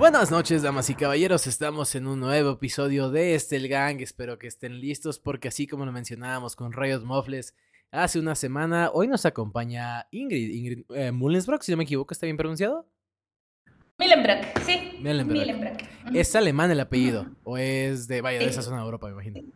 Buenas noches, damas y caballeros. Estamos en un nuevo episodio de Este el Gang. Espero que estén listos porque así como lo mencionábamos con Rayos Mofles hace una semana, hoy nos acompaña Ingrid. Ingrid eh, Mullensbrock, si no me equivoco, ¿está bien pronunciado? Millenbrock, sí. Millenbrock. Millenbrock. ¿Es alemán el apellido? ¿O es de, vaya, de esa zona de Europa, me imagino?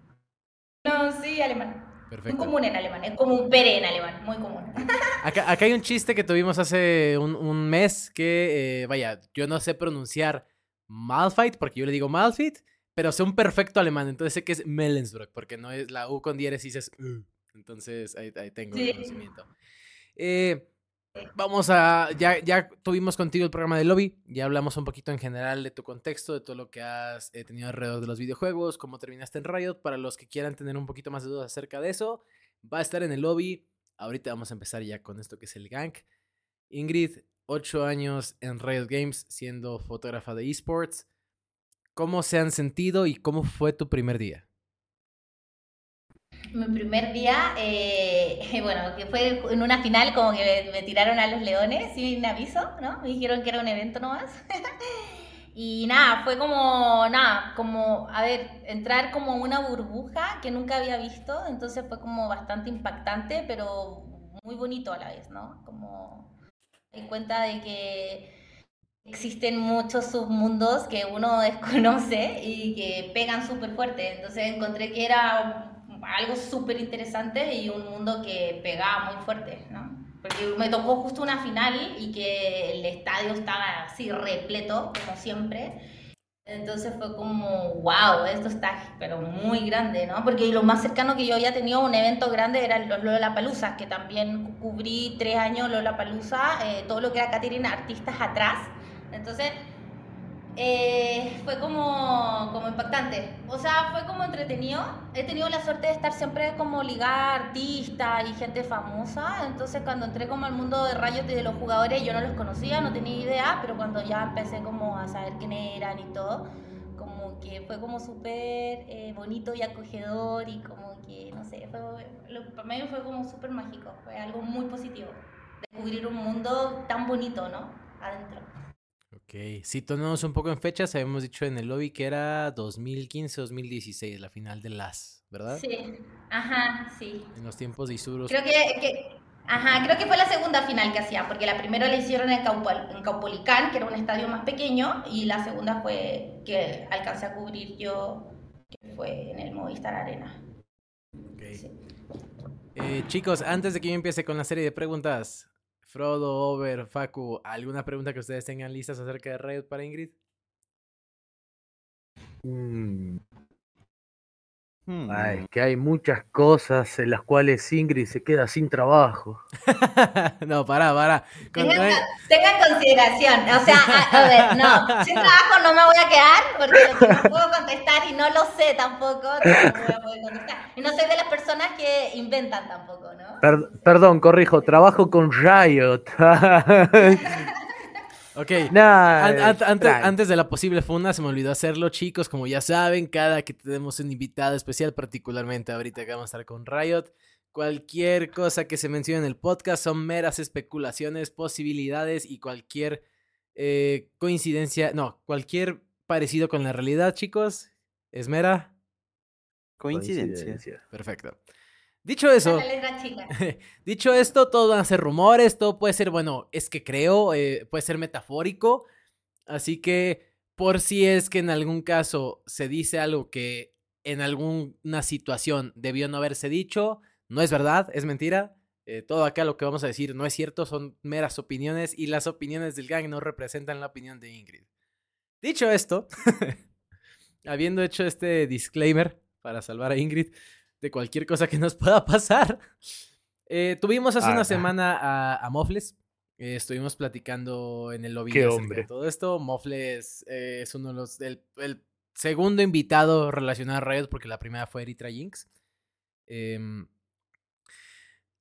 No, sí, alemán. Perfecto. Muy común en alemán, es como un pere en alemán, muy común. Acá, acá hay un chiste que tuvimos hace un, un mes que, eh, vaya, yo no sé pronunciar Malfight porque yo le digo Malfit, pero sé un perfecto alemán, entonces sé que es Mellensbrock porque no es la U con diéresis, es U. Entonces ahí, ahí tengo el Sí. conocimiento. Eh, vamos a, ya, ya tuvimos contigo el programa de lobby, ya hablamos un poquito en general de tu contexto, de todo lo que has eh, tenido alrededor de los videojuegos, cómo terminaste en Riot, para los que quieran tener un poquito más de dudas acerca de eso, va a estar en el lobby. Ahorita vamos a empezar ya con esto que es el gank. Ingrid, ocho años en Riot Games siendo fotógrafa de esports. ¿Cómo se han sentido y cómo fue tu primer día? Mi primer día, eh, bueno, que fue en una final como que me, tiraron a los leones sin aviso, ¿no? Me dijeron que era un evento nomás. Y nada, fue como, nada, como, a ver, entrar como una burbuja que nunca había visto, entonces fue como bastante impactante, pero muy bonito a la vez, ¿no? Como di cuenta de que existen muchos submundos que uno desconoce y que pegan súper fuerte, entonces encontré que era algo súper interesante y un mundo que pegaba muy fuerte, ¿no? Porque me tocó justo una final y que el estadio estaba así repleto, como siempre. Entonces fue como, wow, esto está pero muy grande, ¿no? Porque lo más cercano que yo había tenido a un evento grande era los Lollapalooza, que también cubrí tres años Lollapalooza, eh, todo lo que era Caterina, artistas atrás. Entonces eh, fue como, como impactante. O sea, fue como entretenido. He tenido la suerte de estar siempre como ligada a artistas y gente famosa. Entonces cuando entré como al mundo de rayos de los jugadores, yo no los conocía, no tenía idea, pero cuando ya empecé como a saber quién eran y todo, como que fue como súper eh, bonito y acogedor y como que, no sé, fue, para mí fue como súper mágico. Fue algo muy positivo. Descubrir un mundo tan bonito, ¿no? Adentro. Ok, situándonos un poco en fechas, habíamos dicho en el lobby que era 2015-2016, la final de las, ¿verdad? Sí, ajá, sí. En los tiempos de. Creo que, que- ajá, creo que fue la segunda final que hacía, porque la primera la hicieron en, Caupol- en Caupolicán, que era un estadio más pequeño, y la segunda fue que alcancé a cubrir yo, que fue en el Movistar Arena. Ok. Sí. Eh, chicos, antes de que yo empiece con la serie de preguntas, Frodo, Over, Facu, ¿alguna pregunta que ustedes tengan listas acerca de Riot para Ingrid? Mm, Hmm. Ay, que hay muchas cosas en las cuales Ingrid se queda sin trabajo. no, para, para. Con- Tengan, eh, tengan consideración, o sea, a, a ver, no, sin trabajo no me voy a quedar, porque lo que no puedo contestar y no lo sé tampoco, no voy a poder contestar. Y no soy de las personas que inventan tampoco, ¿no? Per- perdón, corrijo, trabajo con Riot. ok. Nah, An- an- antes, antes de la posible funda, se me olvidó hacerlo, chicos. Como ya saben, cada que tenemos un invitado especial, particularmente ahorita que vamos a estar con Riot, cualquier cosa que se mencione en el podcast son meras especulaciones, posibilidades y cualquier eh, coincidencia, no, cualquier parecido con la realidad, chicos, es mera. Coincidencia. Perfecto. Dicho eso, chica. Dicho esto, todo van a ser rumores, todo puede ser, bueno, es que creo, eh, puede ser metafórico. Así que, por si es que en algún caso se dice algo que en alguna situación debió no haberse dicho, no es verdad, es mentira. Eh, todo acá lo que vamos a decir no es cierto, son meras opiniones y las opiniones del gang no representan la opinión de Ingrid. Dicho esto, habiendo hecho este disclaimer para salvar a Ingrid de cualquier cosa que nos pueda pasar, eh, tuvimos hace una semana a, a Mofles. eh, estuvimos platicando en el lobby Qué de todo esto. Mofles eh, es uno de los. El, el segundo invitado relacionado a Riot, porque la primera fue Eritra Jinx. Em,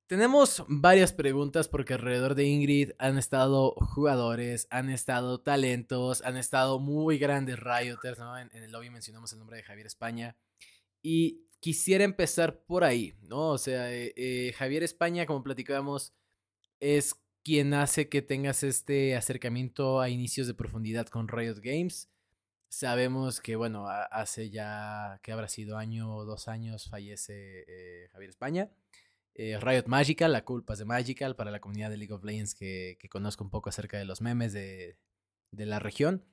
tenemos varias preguntas porque alrededor de Ingrid han estado jugadores, han estado talentos, han estado muy grandes Rioters, ¿no? En, en el lobby mencionamos el nombre de Javier España. Y quisiera empezar por ahí, ¿no? O sea, eh, eh, Javier España, como platicábamos, es quien hace que tengas este acercamiento a inicios de profundidad con Riot Games. Sabemos que, bueno, hace ya que habrá sido año o dos años fallece eh, Javier España. Riot Magical, la culpa es de Magical para la comunidad de League of Legends que, conozco un poco acerca de los memes de, la región.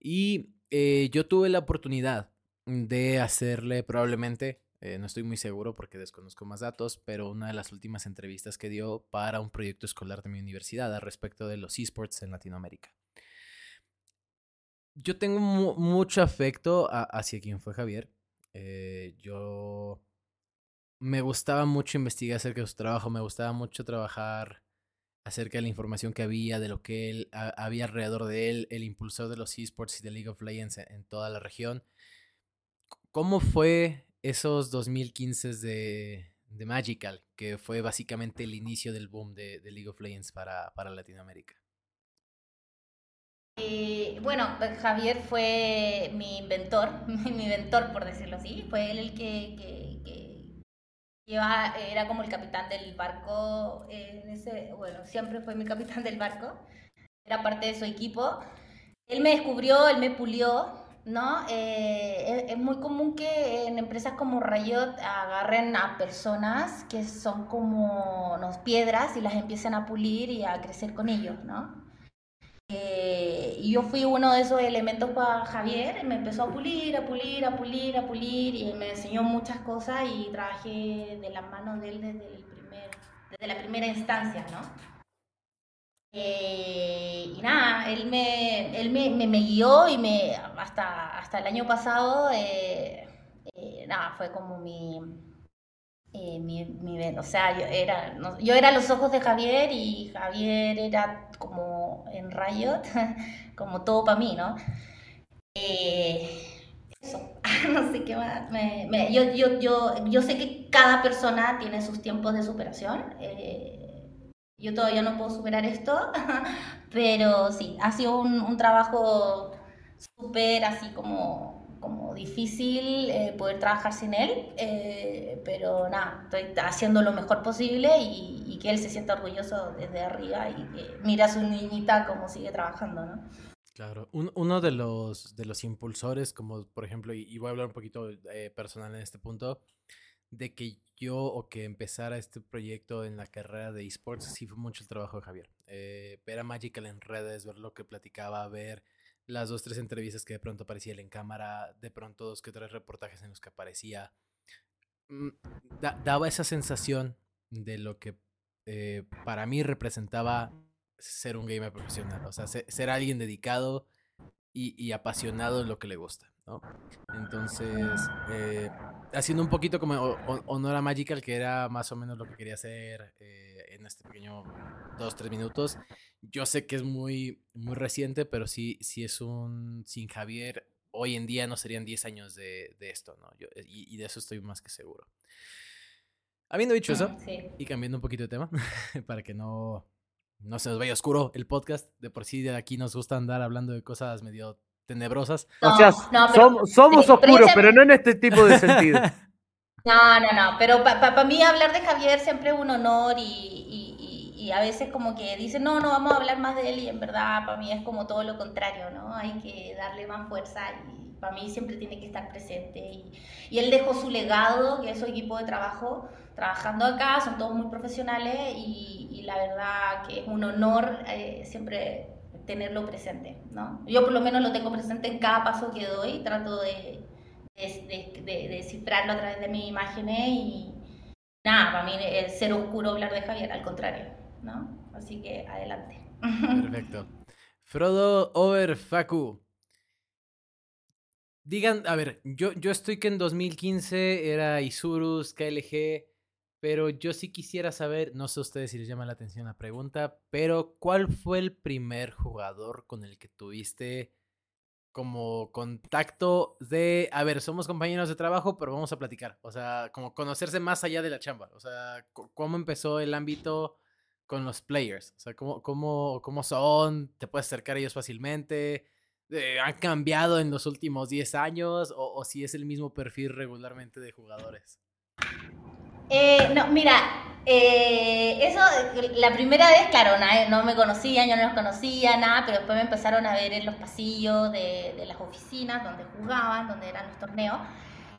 Y yo tuve la oportunidad de hacerle probablemente, no estoy muy seguro porque desconozco más datos, pero una de las últimas entrevistas que dio para un proyecto escolar de mi universidad al respecto de los esports en Latinoamérica. Yo tengo mucho afecto hacia quien fue Javier. yo me gustaba mucho investigar acerca de su trabajo, me gustaba mucho trabajar acerca de la información que había, de lo que él había alrededor de él, el impulsor de los esports y de League of Legends en, toda la región. ¿Cómo fue esos 2015 de, de Magical, que fue básicamente el inicio del boom de, League of Legends para, para Latinoamérica? Eh, bueno, Javier fue mi inventor, mi inventor por decirlo así, fue él el que era como el capitán del barco, en ese, bueno, siempre fue mi capitán del barco, era parte de su equipo. Él me descubrió, él me pulió, ¿no? Eh, es, muy común que en empresas como Riot agarren a personas que son como unos piedras y las empiecen a pulir y a crecer con ellos, ¿no? Eh, y yo fui uno de esos elementos para Javier, me empezó a pulir, a pulir, a pulir, a pulir, y me enseñó muchas cosas y trabajé de la mano de él desde, el primer, desde la primera instancia, ¿no? Eh, y nada, él me, él me, me, guió y me, hasta, hasta el año pasado, eh, nada, fue como mi, eh, mi, mi, o sea, yo era, yo era los ojos de Javier y Javier era como en Riot, como todo para mí, ¿no? Eh, eso, no sé qué más. yo, yo, yo, yo, sé que cada persona tiene sus tiempos de superación. Yo todavía no puedo superar esto, pero sí, ha sido un, un trabajo súper así como como difícil eh, poder trabajar sin él, eh, pero nada, estoy haciendo lo mejor posible y, que él se sienta orgulloso desde arriba y que mira a su niñita como sigue trabajando, ¿no? Claro, uno de los, de los impulsores, como por ejemplo, y, voy a hablar un poquito eh, personal en este punto, de que yo o que empezara este proyecto en la carrera de esports, sí fue mucho el trabajo de Javier. ver a Magical en redes, ver lo que platicaba, ver las dos, tres entrevistas que de pronto aparecía él en cámara, de pronto dos que tres reportajes en los que aparecía, mm, daba esa sensación de lo que eh, para mí representaba ser un gamer profesional, o sea, ser, alguien dedicado y, apasionado en lo que le gusta, ¿no? Entonces, eh, haciendo un poquito como honor a Magical, que era más o menos lo que quería hacer eh, en este pequeño dos, tres minutos, yo sé que es muy, muy reciente, pero sí, sí es un. Sin Javier, hoy en día no serían 10 años de, esto, ¿no? Yo, y, de eso estoy más que seguro. Habiendo dicho eso, y cambiando un poquito de tema, para que no, no se nos vaya oscuro el podcast, de por sí de aquí nos gusta andar hablando de cosas medio tenebrosas. o sea, somos, oscuros, pero no en este tipo de sentido. No, no, no, pero para mí hablar de Javier siempre es un honor y y a veces como que dicen, no, no, vamos a hablar más de él y en verdad para mí es como todo lo contrario, ¿no? Hay que darle más fuerza y para mí siempre tiene que estar presente. Y, y él dejó su legado, que es su equipo de trabajo, trabajando acá, son todos muy profesionales y, y la verdad que es un honor eh, siempre tenerlo presente, ¿no? Yo por lo menos lo tengo presente en cada paso que doy, trato de, de, de, descifrarlo a través de mis imágenes y nada, para mí es ser oscuro hablar de Javier, al contrario. ¿no? Así que adelante. Perfecto. Frodo Over Facu. Digan, a ver, yo, yo estoy que en 2015 era Isurus, KLG, pero yo sí quisiera saber, no sé a ustedes si les llama la atención la pregunta, pero ¿cuál fue el primer jugador con el que tuviste como contacto de, a ver, somos compañeros de trabajo, pero vamos a platicar, o sea, como conocerse más allá de la chamba, o sea, cómo empezó el ámbito con los players? O sea, ¿cómo, cómo, cómo son? ¿Te puedes acercar a ellos fácilmente? Eh, ¿Han cambiado en los últimos 10 años? O, o, si es el mismo perfil regularmente de jugadores? Eh, no, mira, Eh, eso, la primera vez, claro, no me conocían, yo no los conocía, nada, pero después me empezaron a ver en los pasillos de, de las oficinas donde jugaban, donde eran los torneos.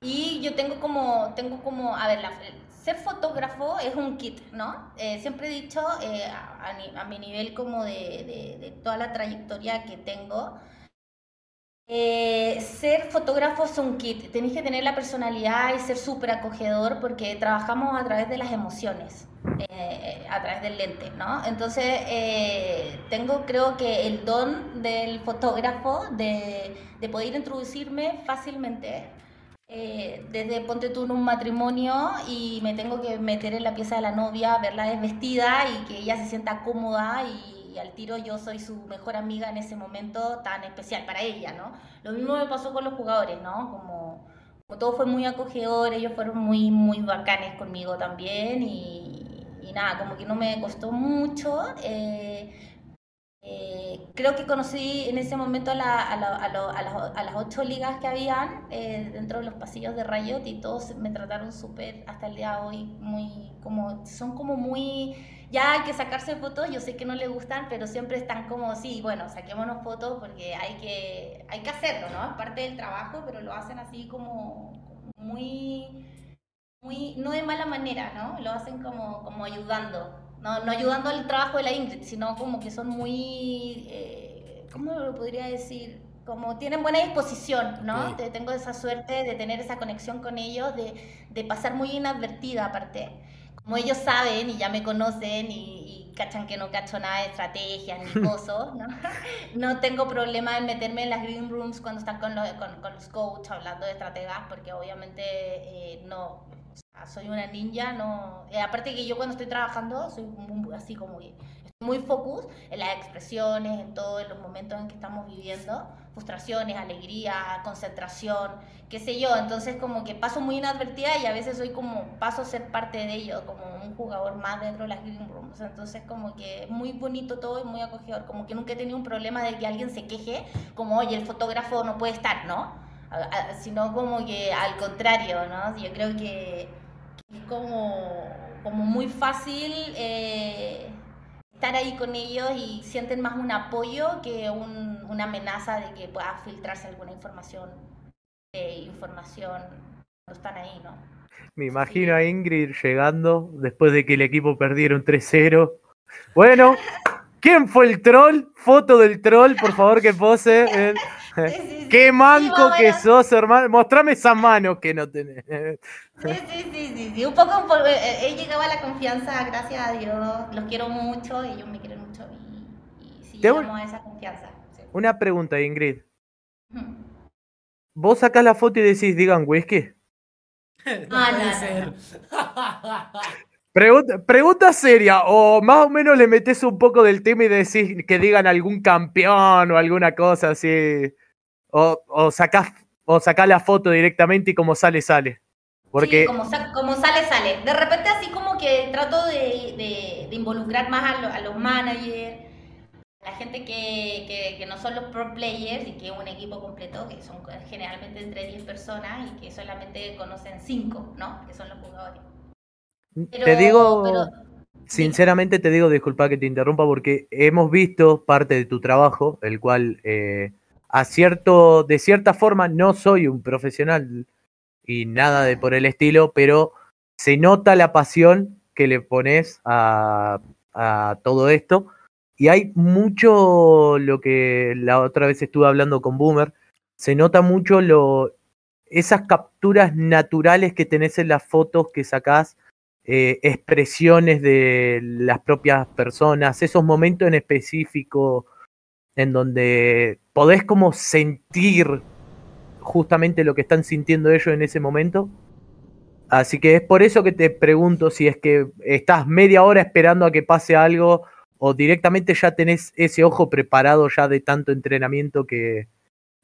Y yo tengo como, tengo como, a ver, la, ser fotógrafo es un kit, ¿no? Eh, siempre he dicho, a, mi nivel como de, de, toda la trayectoria que tengo, eh, ser fotógrafo es un kit. Tenéis que tener la personalidad y ser súper acogedor porque trabajamos a través de las emociones, a través del lente, ¿no? Entonces, tengo creo que el don del fotógrafo de, de poder introducirme fácilmente eh, desde ponte tú en un matrimonio y me tengo que meter en la pieza de la novia, verla desvestida y que ella se sienta cómoda y, al tiro yo soy su mejor amiga en ese momento tan especial para ella, ¿no? Lo mismo me pasó con los jugadores, ¿no? Como, todo fue muy acogedor, ellos fueron muy, muy bacanes conmigo también y, y nada, como que no me costó mucho. Eh, eh, creo que conocí en ese momento a, las ocho ligas que habían eh, dentro de los pasillos de Riot y todos me trataron súper hasta el día de hoy, muy como, son como muy, ya hay que sacarse fotos, yo sé que no les gustan, pero siempre están como, sí, bueno, saquémonos fotos porque hay que, hay que hacerlo, ¿no? Es parte del trabajo, pero lo hacen así como muy, muy, no de mala manera, ¿no? Lo hacen como, como ayudando no, no ayudando al trabajo de la Ingrid, sino como que son muy, eh, ¿cómo lo podría decir? Como tienen buena disposición, ¿no? Tengo esa suerte de tener esa conexión con ellos, de, de pasar muy inadvertida aparte. Como ellos saben y ya me conocen y, cachan que no cacho nada de estrategias ni cosas, ¿no? no tengo problema en meterme en las green rooms cuando están con los, con, con los coaches hablando de estrategas, porque obviamente eh, no, soy una ninja, no... Eh, aparte que yo cuando estoy trabajando soy así como muy focus en las expresiones, en todos los momentos en que estamos viviendo, frustraciones, alegría, concentración, qué sé yo, entonces como que paso muy inadvertida y a veces soy como, paso a ser parte de ello, como un jugador más dentro de las green rooms, entonces como que muy bonito todo y muy acogedor, como que nunca he tenido un problema de que alguien se queje, como, oye, el fotógrafo no puede estar, ¿no? sino como que al contrario, ¿no? Yo creo que es como, como muy fácil eh, estar ahí con ellos y sienten más un apoyo que una amenaza de que pueda filtrarse alguna información, información cuando están ahí, ¿no? Me imagino a Ingrid llegando después de que el equipo perdiera un 3-0. Bueno, ¿quién fue el troll? Foto del troll, por favor, que pose. Qué manco que sos, hermano. Mostrame esa mano que no tenés. Sí, sí, sí, sí, Un poco, eh, eh, he llegado a la confianza, gracias a Dios. Los quiero mucho, ellos me quieren mucho y, y sí llegamos a esa confianza. Una pregunta, Ingrid. Vos sacás la foto y decís, digan whisky. ah, no, Pregunta, pregunta, seria, o más o menos le metes un poco del tema y decís que digan algún campeón o alguna cosa así. O, o, sacás, o sacás la foto directamente y como sale, sale. Porque... Sí, como, como, sale, sale. De repente así como que trato de, de, involucrar más a, a, los managers, a la gente que, que, que, no son los pro players y que es un equipo completo, que son generalmente entre 10 personas y que solamente conocen 5, ¿no? Que son los jugadores. te digo, sinceramente te digo, disculpa que te interrumpa, porque hemos visto parte de tu trabajo, el cual eh, a cierto, de cierta forma no soy un profesional y nada de por el estilo, pero se nota la pasión que le pones a, todo esto. Y hay mucho lo que la otra vez estuve hablando con Boomer, se nota mucho lo, esas capturas naturales que tenés en las fotos que sacás, eh, expresiones de las propias personas, esos momentos en específico en donde podés como sentir justamente lo que están sintiendo ellos en ese momento. Así que es por eso que te pregunto si es que estás media hora esperando a que pase algo o directamente ya tenés ese ojo preparado ya de tanto entrenamiento que,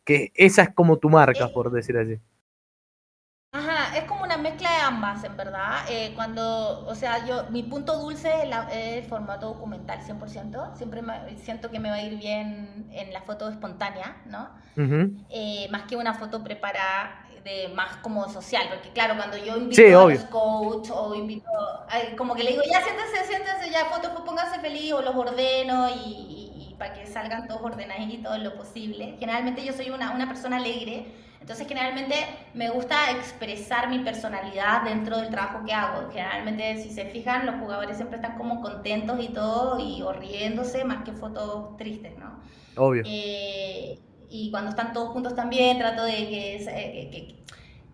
que esa es como tu marca, por decir así. Ajá, es como una mezcla de ambas, en verdad. Eh, cuando, o sea, yo, mi punto dulce es el formato documental 100%. Siempre siento que me va a ir bien en la foto espontánea, ¿no? Eh, más que una foto preparada. de más como social, porque claro, cuando yo invito a los coach o invito, como que le digo, ya siéntese, siéntese, ya fotos, pues pónganse feliz o los ordeno y, para que salgan todos ordenaditos lo posible. Generalmente yo soy una, una persona alegre, entonces generalmente me gusta expresar mi personalidad dentro del trabajo que hago. Generalmente si se fijan, los jugadores siempre están como contentos y todo y o riéndose más que fotos tristes, ¿no? Obvio. Eh, y cuando están todos juntos también trato de que,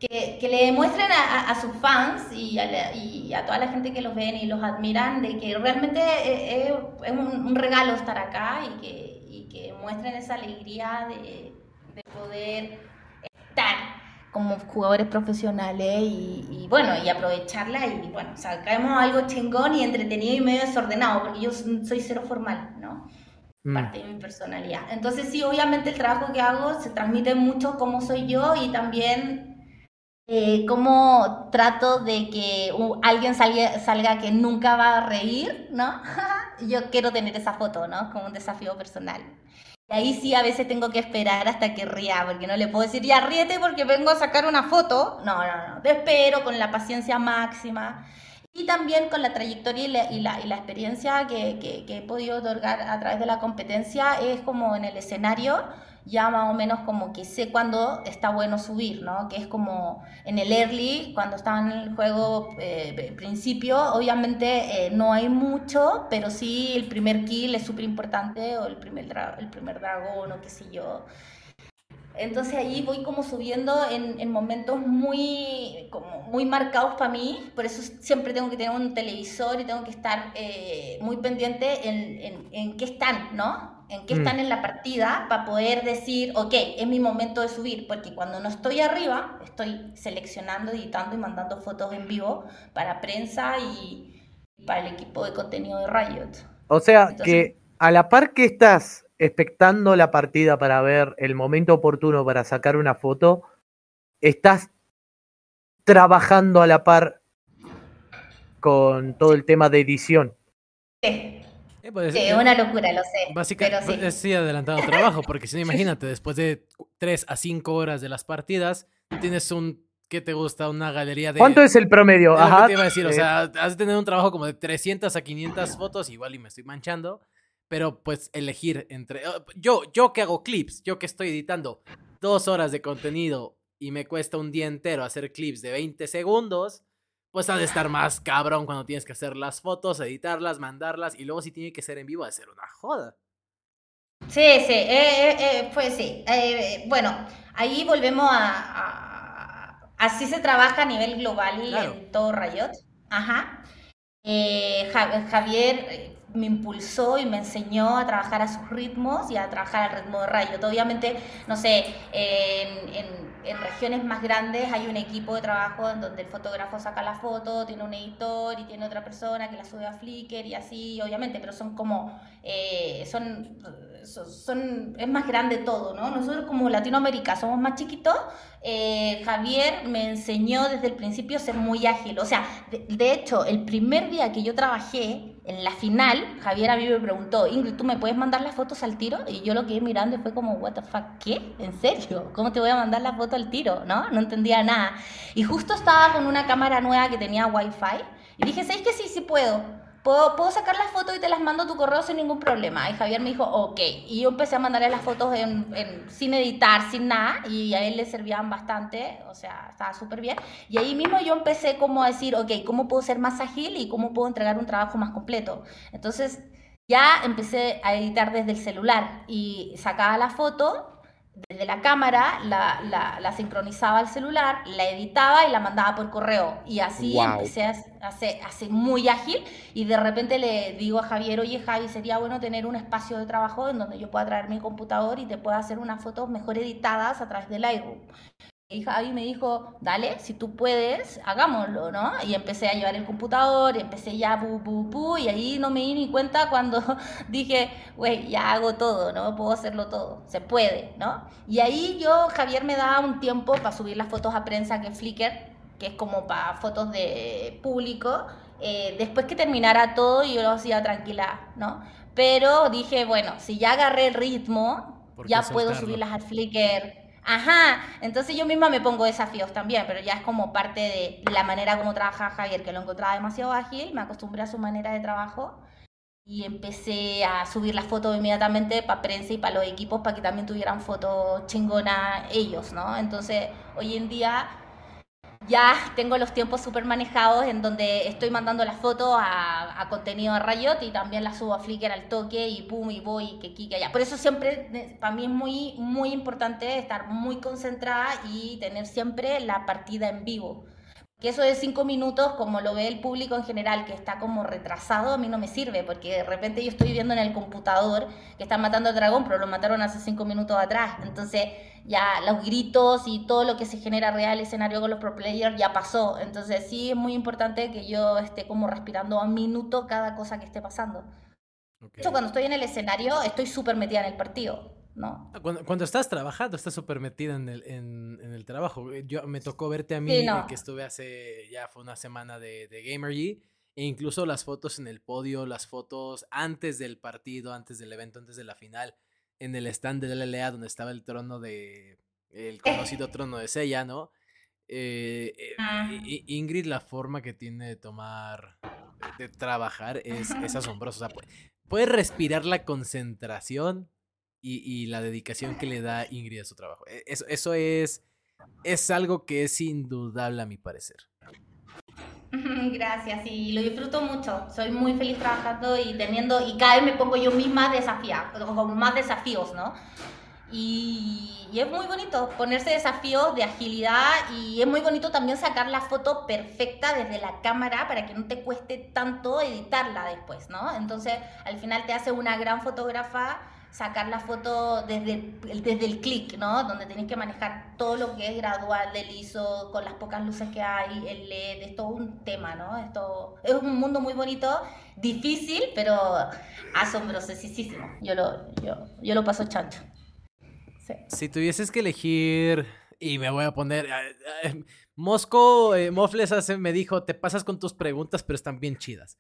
que, que, le demuestren a, a, sus fans y a, y a, toda la gente que los ven y los admiran de que realmente es, es un, un, regalo estar acá y que, y que muestren esa alegría de, de poder como jugadores profesionales y, y, bueno, y aprovecharla y bueno, sacamos algo chingón y entretenido y medio desordenado, porque yo soy cero formal, ¿no? Mm. parte de mi personalidad. Entonces sí, obviamente el trabajo que hago se transmite mucho cómo soy yo y también eh, cómo trato de que alguien salga, salga que nunca va a reír, ¿no? yo quiero tener esa foto, ¿no? Como un desafío personal. Y ahí sí a veces tengo que esperar hasta que ría, porque no le puedo decir, ya ríete porque vengo a sacar una foto. No, no, no, te espero con la paciencia máxima. Y también con la trayectoria y la, y la, y la experiencia que, que, he podido otorgar a través de la competencia, es como en el escenario, ya más o menos como que sé cuándo está bueno subir, ¿no? Que es como en el early, cuando estaba en el juego eh, principio, obviamente eh, no hay mucho, pero sí el primer kill es súper importante, o el primer, el primer dragón, o qué sé yo. Entonces ahí voy como subiendo en, en momentos muy, como muy marcados para mí, por eso siempre tengo que tener un televisor y tengo que estar eh, muy pendiente en, en, en, qué están, ¿no? En qué mm. están en la partida para poder decir, ok, es mi momento de subir, porque cuando no estoy arriba, estoy seleccionando, editando y mandando fotos en vivo para prensa y para el equipo de contenido de Riot. O sea, que a la par que estás expectando la partida para ver el momento oportuno para sacar una foto, estás trabajando a la par con todo el tema de edición. Sí. Eh, pues, es una locura, lo sé. Básicamente sí. es sí adelantado trabajo, porque si no, imagínate, después de 3 a 5 horas de las partidas, tienes un, ¿qué te gusta? Una galería de... ¿Cuánto es el promedio? Ajá. Te iba a decir, o sea, has de tener un trabajo como de 300 a 500 fotos, igual y me estoy manchando, pero pues elegir entre... Oh, yo, yo que hago clips, yo que estoy editando dos horas de contenido y me cuesta un día entero hacer clips de 20 segundos, pues ha de estar más cabrón cuando tienes que hacer las fotos, editarlas, mandarlas y luego si tiene que ser en vivo, ha de ser una joda. Sí, sí, eh, eh, eh pues sí. Bueno, ahí volvemos a, Así se trabaja a nivel global en todo Riot. Ajá. Javier me impulsó y me enseñó a trabajar a sus ritmos y a trabajar al ritmo de Riot. Obviamente, no sé, en, regiones más grandes hay un equipo de trabajo en donde el fotógrafo saca la foto, tiene un editor y tiene otra persona que la sube a Flickr y así, obviamente, pero son como, eh, son, son, es más grande todo, ¿no? Nosotros como Latinoamérica somos más chiquitos, eh, Javier me enseñó desde el principio a ser muy ágil, o sea, de, de hecho, el primer día que yo trabajé, en la final, Javier a me preguntó, Ingrid, ¿tú me puedes mandar las fotos al tiro? Y yo lo quedé mirando y fue como, what the ¿qué? ¿En serio? ¿Cómo te voy a mandar la foto al tiro? ¿No? No entendía nada. Y justo estaba con una cámara nueva que tenía wifi y dije, ¿sabes que sí, sí puedo? ¿Puedo, sacar las fotos y te las mando a tu correo sin ningún problema. Y Javier me dijo, ok. Y yo empecé a mandarle las fotos en, sin editar, sin nada, y a él le servían bastante, o sea, estaba súper bien. Y ahí mismo yo empecé como a decir, ok, ¿cómo puedo ser más ágil y cómo puedo entregar un trabajo más completo? Entonces ya empecé a editar desde el celular y sacaba la foto desde la cámara, la, la, la, sincronizaba al celular, la editaba y la mandaba por correo. Y así empecé a muy ágil y de repente le digo a Javier, oye Javi, sería bueno tener un espacio de trabajo en donde yo pueda traer mi computador y te pueda hacer unas fotos mejor editadas a través del Lightroom. Y Javi me dijo, dale, si tú puedes, hagámoslo, ¿no? Y empecé a llevar el computador, y empecé ya, pu, pu, pu, y ahí no me di ni cuenta cuando dije, güey, ya hago todo, ¿no? Puedo hacerlo todo, se puede, ¿no? Y ahí yo, Javier me daba un tiempo para subir las fotos a prensa que Flickr, que es como para fotos de público, eh, después que terminara todo yo lo hacía tranquila, ¿no? Pero dije, bueno, si ya agarré el ritmo, ya puedo subirlas al Flickr Ajá, entonces yo misma me pongo desafíos también, pero ya es como parte de la manera como trabaja Javier, que lo encontraba demasiado ágil, me acostumbré a su manera de trabajo y empecé a subir las fotos inmediatamente para prensa y para los equipos para que también tuvieran fotos chingonas ellos, ¿no? Entonces, hoy en día ya tengo los tiempos súper manejados en donde estoy mandando las fotos a, a, contenido de Riot y también las subo a Flickr al toque y pum y voy que aquí que allá. Por eso siempre para mí es muy muy importante estar muy concentrada y tener siempre la partida en vivo. Que eso de cinco minutos, como lo ve el público en general, que está como retrasado, a mí no me sirve, porque de repente yo estoy viendo en el computador que están matando al dragón, pero lo mataron hace cinco minutos atrás. Entonces, ya los gritos y todo lo que se genera real escenario con los pro players ya pasó. Entonces, sí es muy importante que yo esté como respirando a un minuto cada cosa que esté pasando. Okay. De hecho, cuando estoy en el escenario, estoy súper metida en el partido. ¿No? Cuando, cuando, estás trabajando, estás súper metida en el, en, en el, trabajo. Eh, yo me tocó verte a mí, sí, no. que estuve hace, ya fue una semana de, de Gamergy, e incluso las fotos en el podio, las fotos antes del partido, antes del evento, antes de la final, en el stand de la LLA donde estaba el trono de, el conocido trono de Sella, ¿no? Eh, eh, ah. Ingrid, la forma que tiene de tomar, de trabajar, es, es asombrosa. O sea, puede, puede respirar la concentración y, y, la dedicación que le da Ingrid a su trabajo. E, Eso, eso es, es algo que es indudable a mi parecer. Gracias, y lo disfruto mucho. Soy muy feliz trabajando y teniendo, y cada vez me pongo yo misma desafiar, como más desafíos, ¿no? Y, y, es muy bonito ponerse desafíos de agilidad y es muy bonito también sacar la foto perfecta desde la cámara para que no te cueste tanto editarla después, ¿no? Entonces, al final te hace una gran fotógrafa sacar la foto desde, desde el clic, ¿no? Donde tenés que manejar todo lo que es gradual del ISO, con las pocas luces que hay, el LED, es un tema, ¿no? Esto es un mundo muy bonito, difícil, pero asombrosísimo. Yo lo, yo, yo lo paso chancho. Si tuvieses que elegir, y me voy a poner... Eh, Mosco, eh, Mofles hace, me dijo, te pasas con tus preguntas, pero están bien chidas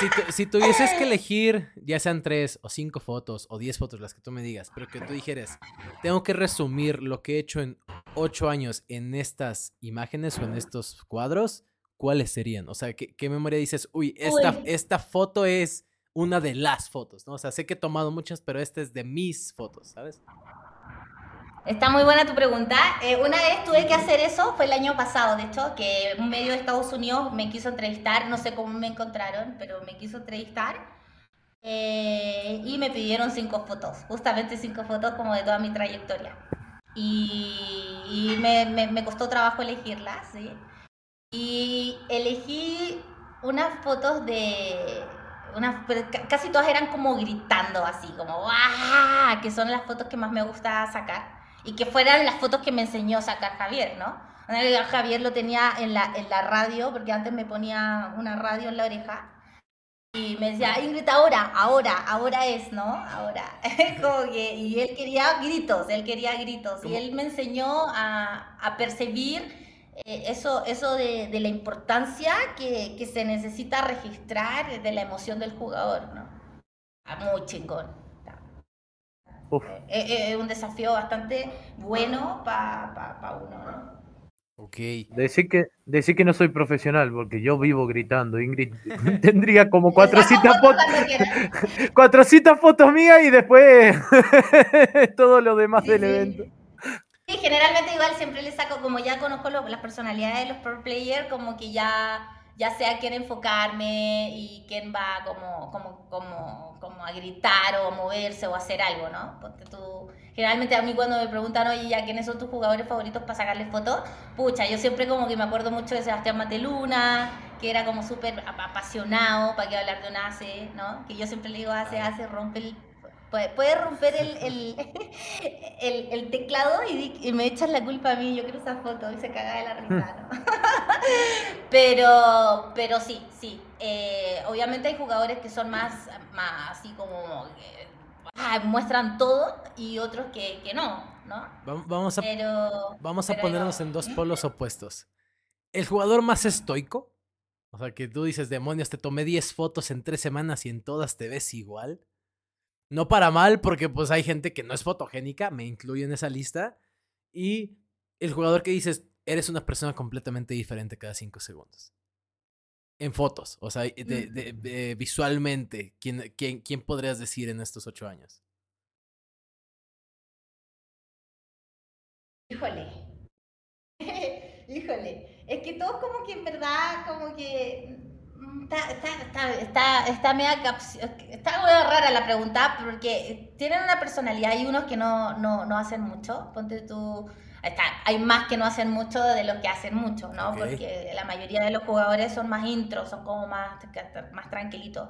si, tu, si, tuvieses que elegir, ya sean tres o cinco fotos o diez fotos, las que tú me digas, pero que tú dijeras, tengo que resumir lo que he hecho en ocho años en estas imágenes o en estos cuadros, ¿cuáles serían? O sea, ¿qué, qué memoria dices? Uy, esta, Uy. esta foto es una de las fotos, ¿no? O sea, sé que he tomado muchas, pero esta es de mis fotos, ¿sabes? Está muy buena tu pregunta. Eh, una vez tuve que hacer eso, fue el año pasado, de hecho, que un medio de Estados Unidos me quiso entrevistar, no sé cómo me encontraron, pero me quiso entrevistar. Eh, y me pidieron cinco fotos, justamente cinco fotos como de toda mi trayectoria. Y, me, costó trabajo elegirlas, ¿sí? Y elegí unas fotos de... Unas, casi todas eran como gritando así, como ¡ah! Que son las fotos que más me gusta sacar y que fueran las fotos que me enseñó sacar Javier, ¿no? Javier lo tenía en la, en la radio, porque antes me ponía una radio en la oreja. Y me decía, Ingrid, ahora, ahora, ahora es, ¿no? Ahora. Como que, y él quería gritos, él quería gritos. Y él me enseñó a, a percibir eh, eso, eso de, de, la importancia que, que se necesita registrar de la emoción del jugador, ¿no? Ah, muy chingón. Es, es, un desafío bastante bueno para pa, pa uno, ¿no? Ok. Decir que, decir que no soy profesional, porque yo vivo gritando. Ingrid tendría como 400 fotos, 400 fotos mías y después todo lo demás sí, del sí. evento. Sí, generalmente igual siempre le saco, como ya conozco lo, las personalidades de los pro players, como que ya ya sé a quién enfocarme y quién va como, como, como, como a gritar o a moverse o a hacer algo, ¿no? Porque tú, generalmente a mí cuando me preguntan, oye, ¿ya quiénes son tus jugadores favoritos para sacarles fotos? Pucha, yo siempre como que me acuerdo mucho de Sebastián Mateluna, que era como súper apasionado, para qué hablar de un ACE, ¿no? Que yo siempre le digo, ACE, ACE, rompe el puede, puede romper el, el, el, el teclado y, y, me echas la culpa a mí, yo quiero esa foto y se caga de la risa, ¿no? pero, pero sí, sí. Eh, obviamente hay jugadores que son más, más así como... Ah, muestran todo y otros que, que no, ¿no? Vamos a, pero, vamos a pero ponernos no. en dos polos opuestos. El jugador más estoico, o sea, que tú dices, demonios, te tomé 10 fotos en 3 semanas y en todas te ves igual. No para mal, porque pues hay gente que no es fotogénica, me incluye en esa lista. Y el jugador que dices, eres una persona completamente diferente cada cinco segundos. En fotos, o sea, de, mm. visualmente, ¿quién, quién, ¿quién podrías decir en estos ocho años? Híjole. Híjole. Es que todos como que en verdad, como que mm, Está, está, está, está, media está muy rara la pregunta porque tienen una personalidad y unos que no, no, no hacen mucho. Ponte tú, hay más que no hacen mucho de los que hacen mucho, ¿no? Porque la mayoría de los jugadores son más intros, son como más, más tranquilitos.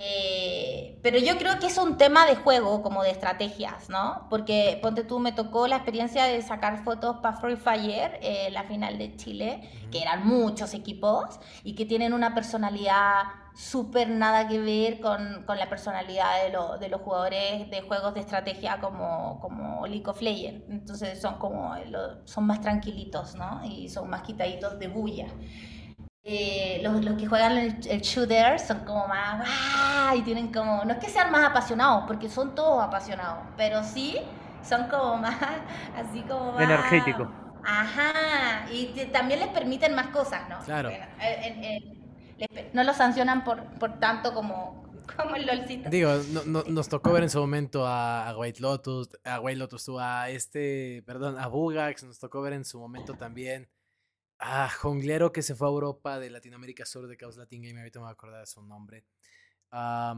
Eh, pero yo creo que es un tema de juego, como de estrategias, ¿no? Porque, ponte tú, me tocó la experiencia de sacar fotos para Free Fire, eh, la final de Chile, que eran muchos equipos y que tienen una personalidad súper nada que ver con, con la personalidad de, de, los jugadores de juegos de estrategia como, como League of Legends. Entonces son como, son más tranquilitos, ¿no? Y son más quitaditos de bulla. Eh, los, los, que juegan el, shooter son como más y tienen como no es que sean más apasionados porque son todos apasionados pero sí son como más así como más energético. Ajá y también les permiten más cosas no claro. No lo sancionan por, por tanto como como el LOLcito. Digo, no, nos tocó ver en su momento a, White Lotus, a White Lotus, a este, perdón, a Bugax, nos tocó ver en su momento también Ah, jonglero que se fue a Europa de Latinoamérica Sur de Chaos Latin Game, ahorita me voy a acordar de su nombre. ha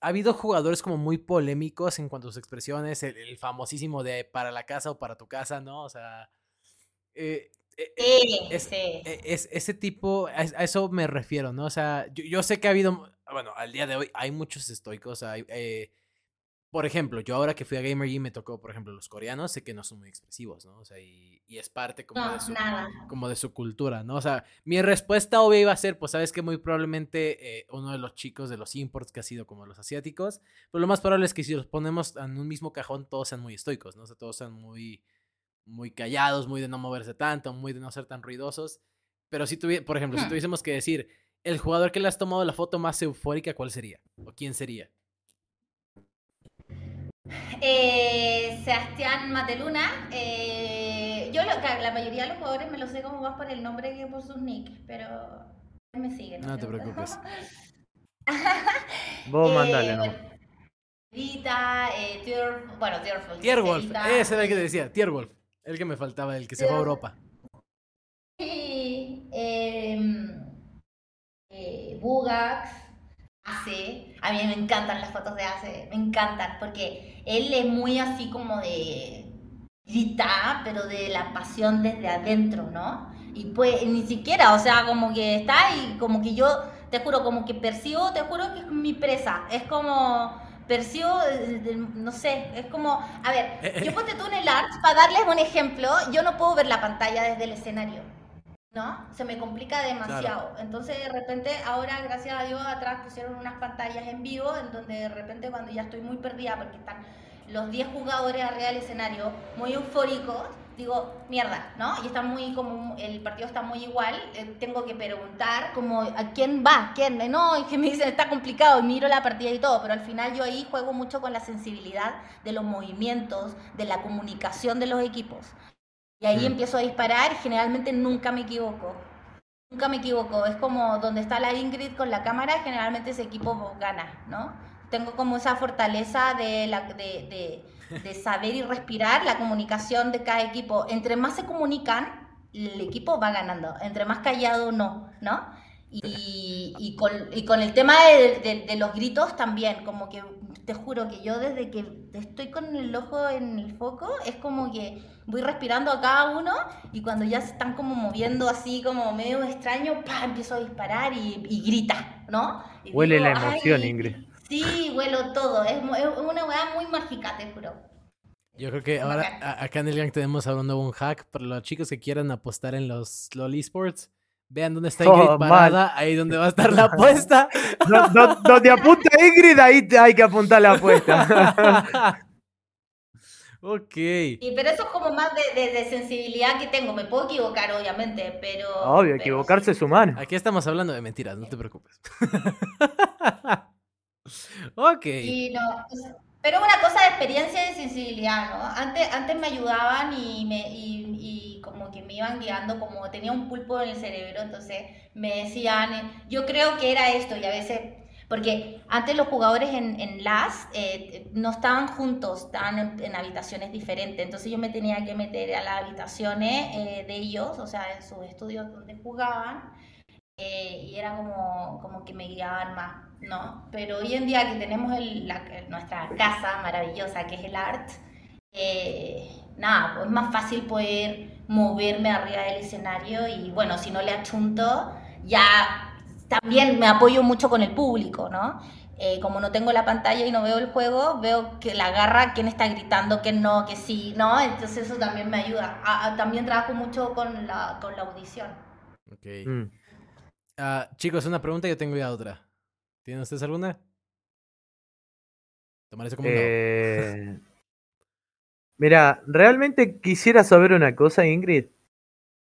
habido jugadores como muy polémicos en cuanto a sus expresiones, el, famosísimo de para la casa o para tu casa, ¿no? O sea, eh, eh, sí, es, sí. E, es, ese tipo, a, eso me refiero, ¿no? O sea, yo, yo, sé que ha habido, bueno, al día de hoy hay muchos estoicos, hay, eh, por ejemplo, yo ahora que fui a Gamer me tocó, por ejemplo, los coreanos, sé que no son muy expresivos, ¿no? O sea, y, es parte como, de su, como de su cultura, ¿no? O sea, mi respuesta obvia iba a ser, pues, sabes que muy probablemente eh, uno de los chicos de los imports que ha sido como los asiáticos, pero lo más probable es que si los ponemos en un mismo cajón, todos sean muy estoicos, ¿no? O sea, todos sean muy, muy callados, muy de no moverse tanto, muy de no ser tan ruidosos. Pero si tuviera, por ejemplo, si hmm. tuviésemos que decir, el jugador que le has tomado la foto más eufórica, ¿cuál sería? ¿O quién sería? Eh, Sebastián Mateluna. Eh, yo la mayoría de los jugadores me lo sé como más por el nombre que por sus nick, pero me siguen. No, te preocupes. Vos eh, mandale, ¿no? Vita, eh, Tier, bueno, Tierwolf. Tierwolf, ese era el que decía, Tierwolf. El que me faltaba, el que se fue a Europa. Sí, em, eh, Bugax. Ace, a mí me encantan las fotos de Ace, me encantan, porque él es muy así como de grita, pero de la pasión desde adentro, ¿no? Y pues ni siquiera, o sea, como que está y como que yo, te juro, como que percibo, te juro que es mi presa, es como percibo, no sé, es como, a ver, eh, yo eh. ponte tú en el art, para darles un ejemplo, yo no puedo ver la pantalla desde el escenario. ¿No? Se me complica demasiado. Entonces, de repente, ahora, gracias a Dios, atrás pusieron unas pantallas en vivo, en donde de repente, cuando ya estoy muy perdida, porque están los 10 jugadores arriba del escenario, muy eufóricos, digo, mierda, ¿no? Y está muy como, el partido está muy igual, eh, tengo que preguntar como, ¿a quién va? ¿Quién? No, y que me dicen, está complicado, y miro la partida y todo, pero al final yo ahí juego mucho con la sensibilidad de los movimientos, de la comunicación de los equipos. Y ahí mm. empiezo a disparar y generalmente nunca me equivoco. Nunca me equivoco. Es como donde está la Ingrid con la cámara, generalmente ese equipo gana, ¿no? Tengo como esa fortaleza de, la, de, de, saber y respirar la comunicación de cada equipo. Entre más se comunican, el equipo va ganando. Entre más callado, no, ¿no? Y, y, con, y con, el tema de, de, los gritos también, como que te juro que yo desde que estoy con el ojo en el foco, es como que voy respirando a cada uno y cuando ya se están como moviendo así como medio extraño, ¡pah! empiezo a disparar y, y grita, ¿no? Huele la emoción, Ingrid. Sí, huelo todo, es, es una weá muy mágica, te juro. Yo creo que ahora acá en el gang tenemos hablando un hack para los chicos que quieran apostar en los LOL esports Vean dónde está Ingrid parada, ahí donde va a estar la apuesta. donde apunta Ingrid, ahí hay que apuntar la apuesta. ok. Sí, pero eso es como más de, sensibilidad que tengo. Me puedo equivocar, obviamente, pero. Obvio, equivocarse es humano. Aquí estamos hablando de mentiras, no te preocupes. ok. Y no, Pero una cosa de experiencia y de sensibilidad, ¿no? Antes, antes me ayudaban y, me, y, y como que me iban guiando, como tenía un pulpo en el cerebro, entonces me decían, yo creo que era esto y a veces porque antes los jugadores en, LAS eh, no estaban juntos, estaban en, habitaciones diferentes. Entonces yo me tenía que meter a las habitaciones eh, de ellos, o sea, en sus estudios donde jugaban. Eh, y era como, como que me guiaban más, ¿no? Pero hoy en día que tenemos el, la, nuestra casa maravillosa, que es el ART, nada, pues es más fácil poder moverme arriba del escenario y bueno, si no le achunto, ya también me apoyo mucho con el público, ¿no? Eh, como no tengo la pantalla y no veo el juego, veo que la agarra quién está gritando, quién no, que sí, ¿no? Entonces eso también me ayuda. también trabajo mucho con la, con la audición. Ok. Mm. Ah, chicos, una pregunta y yo tengo ya otra. ¿Tienen ustedes alguna? Tomar eso como eh... Mira, realmente quisiera saber una cosa, Ingrid.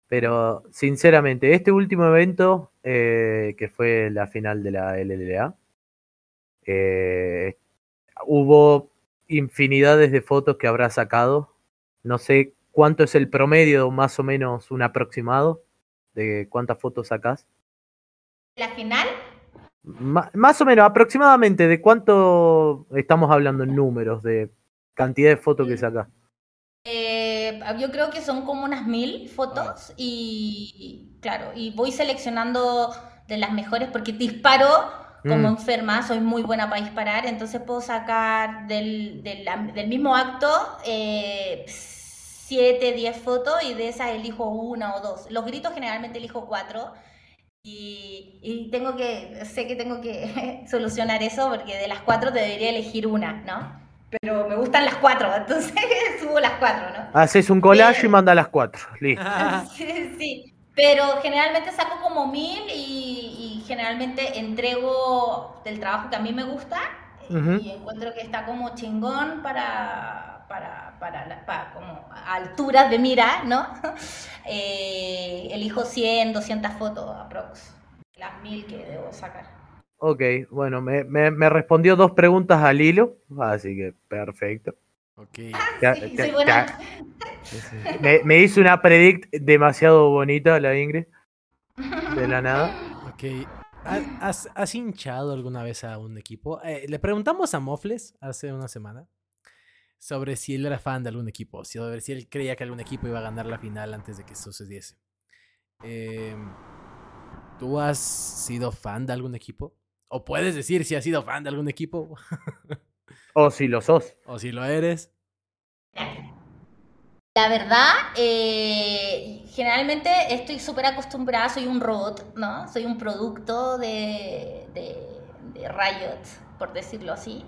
Pero sinceramente, este último evento, eh, que fue la final de la LLA, eh, hubo infinidades de fotos que habrá sacado. No sé cuánto es el promedio, más o menos un aproximado de cuántas fotos sacás. ¿La final? más o menos, aproximadamente, ¿de cuánto estamos hablando en números, de cantidad de fotos que sacás? Eh, yo creo que son como unas mil fotos y, claro, y voy seleccionando de las mejores porque disparo como mm. enferma, soy muy buena para disparar, entonces puedo sacar del, del, mismo acto eh, 7, 10 fotos y de esas elijo una o dos. Los gritos generalmente elijo cuatro. Y, y tengo que, sé que tengo que solucionar eso porque de las cuatro te debería elegir una, ¿no? Pero me gustan las cuatro, entonces subo las cuatro, ¿no? Haces un collage y manda las cuatro, listo. sí, sí, pero generalmente saco como mil y, generalmente entrego del trabajo que a mí me gusta y encuentro que está como chingón para, para, para, para como alturas de mira, ¿no? eh, elijo 100, 200 fotos aprox, las mil que debo sacar. Ok, bueno, me, me, respondió dos preguntas al hilo, así que perfecto. Ok. me, me, hizo una predict demasiado bonita la Ingrid, de la nada. Ok. ¿Has, has hinchado alguna vez a un equipo? Eh, le preguntamos a Mofles hace una semana sobre si él era fan de algún equipo, sobre si él creía que algún equipo iba a ganar la final antes de que sucediese. Eh, ¿Tú has sido fan de algún equipo? O puedes decir si has sido fan de algún equipo. o si lo sos. O si lo eres. La verdad, eh, generalmente estoy súper acostumbrada, soy un robot, ¿no? Soy un producto de, de Riot, por decirlo así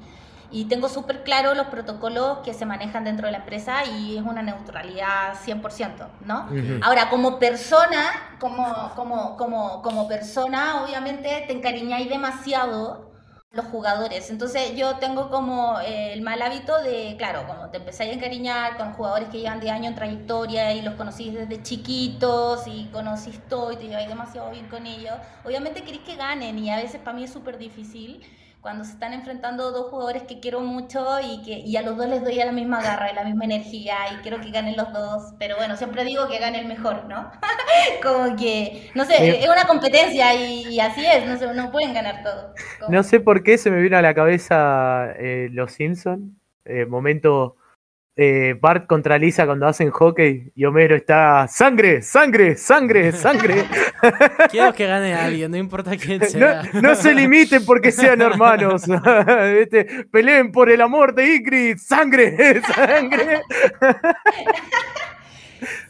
y tengo súper claro los protocolos que se manejan dentro de la empresa y es una neutralidad 100%, ¿no? Ahora, como persona, como, como, como, como persona, obviamente te encariñáis demasiado los jugadores. Entonces yo tengo como eh, el mal hábito de, claro, como te empezáis a encariñar con jugadores que llevan 10 años en trayectoria y los conocís desde chiquitos y conocís todo y te lleváis demasiado bien con ellos, obviamente queréis que ganen y a veces para mí es súper difícil cuando se están enfrentando dos jugadores que quiero mucho y que y a los dos les doy a la misma garra y la misma energía y quiero que ganen los dos, pero bueno, siempre digo que gane el mejor, ¿no? Como que, no sé, es una competencia y, así es, no, sé, no pueden ganar todo. No sé por qué se me vino a la cabeza eh, Los Simpson, eh, momento eh, Bart contra Lisa cuando hacen hockey y Homero está sangre, sangre, sangre, sangre. Quiero que gane alguien, no importa quién sea. No, se limiten porque sean hermanos. Este, peleen por el amor de Ingrid, sangre, sangre.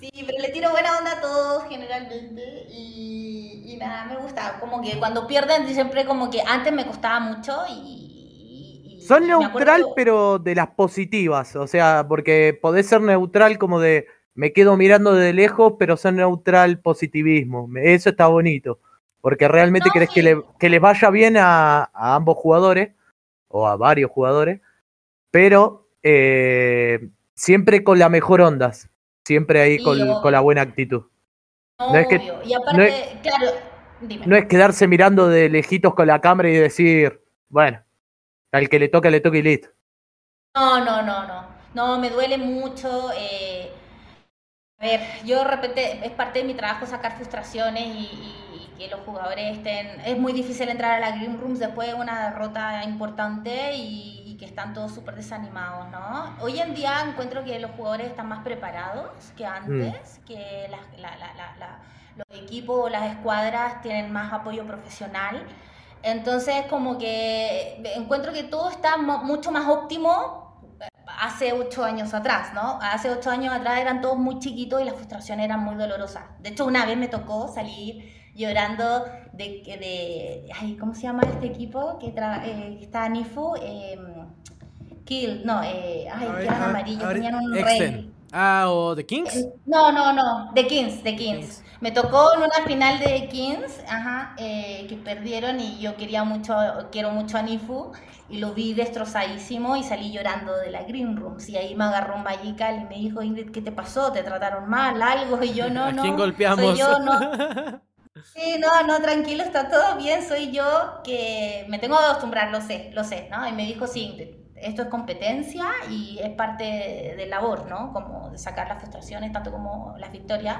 Sí, pero le tiro buena onda a todos generalmente y, y nada, me gusta. Como que cuando pierden siempre como que antes me costaba mucho y son neutral, pero de las positivas. O sea, porque podés ser neutral como de me quedo mirando de lejos, pero son neutral positivismo. Eso está bonito. Porque realmente querés que, le, que, les vaya bien a, ambos jugadores, o a varios jugadores, pero eh, siempre con la mejor ondas. Siempre ahí con, con, la buena actitud. No es que, y aparte, claro, no es quedarse mirando de lejitos con la cámara y decir, bueno, al que le toca, le toca y listo. No, no, no, no. No, me duele mucho. Eh, a ver, yo de repente es parte de mi trabajo sacar frustraciones y, que los jugadores estén... Es muy difícil entrar a la Green Rooms después de una derrota importante y, que están todos súper desanimados, ¿no? Hoy en día encuentro que los jugadores están más preparados que antes, mm. que los equipos o las escuadras tienen más apoyo profesional. Entonces, como que encuentro que todo está mucho más óptimo hace ocho años atrás, ¿no? Hace ocho años atrás eran todos muy chiquitos y la frustración era muy dolorosa. De hecho, una vez me tocó salir llorando de, de ay, ¿cómo se llama este equipo que eh, está Nifu? Eh, Kill, no, eh, ay, que eran amarillos, tenían un rey. Ah, o The Kings. No, no, no, The Kings, The Kings. Me tocó en una final de Kings, ajá, eh, que perdieron y yo quería mucho, quiero mucho a Nifu y lo vi destrozadísimo y salí llorando de la Green Rooms y ahí me agarró un Magical y me dijo, Ingrid, ¿qué te pasó? ¿Te trataron mal? ¿Algo? Y yo, no, no. quién golpeamos? Soy yo, no. Sí, no, no, tranquilo, está todo bien, soy yo que me tengo que acostumbrar, lo sé, lo sé, ¿no? Y me dijo, sí, Ingrid, esto es competencia y es parte de, labor, ¿no? Como de sacar las frustraciones, tanto como las victorias.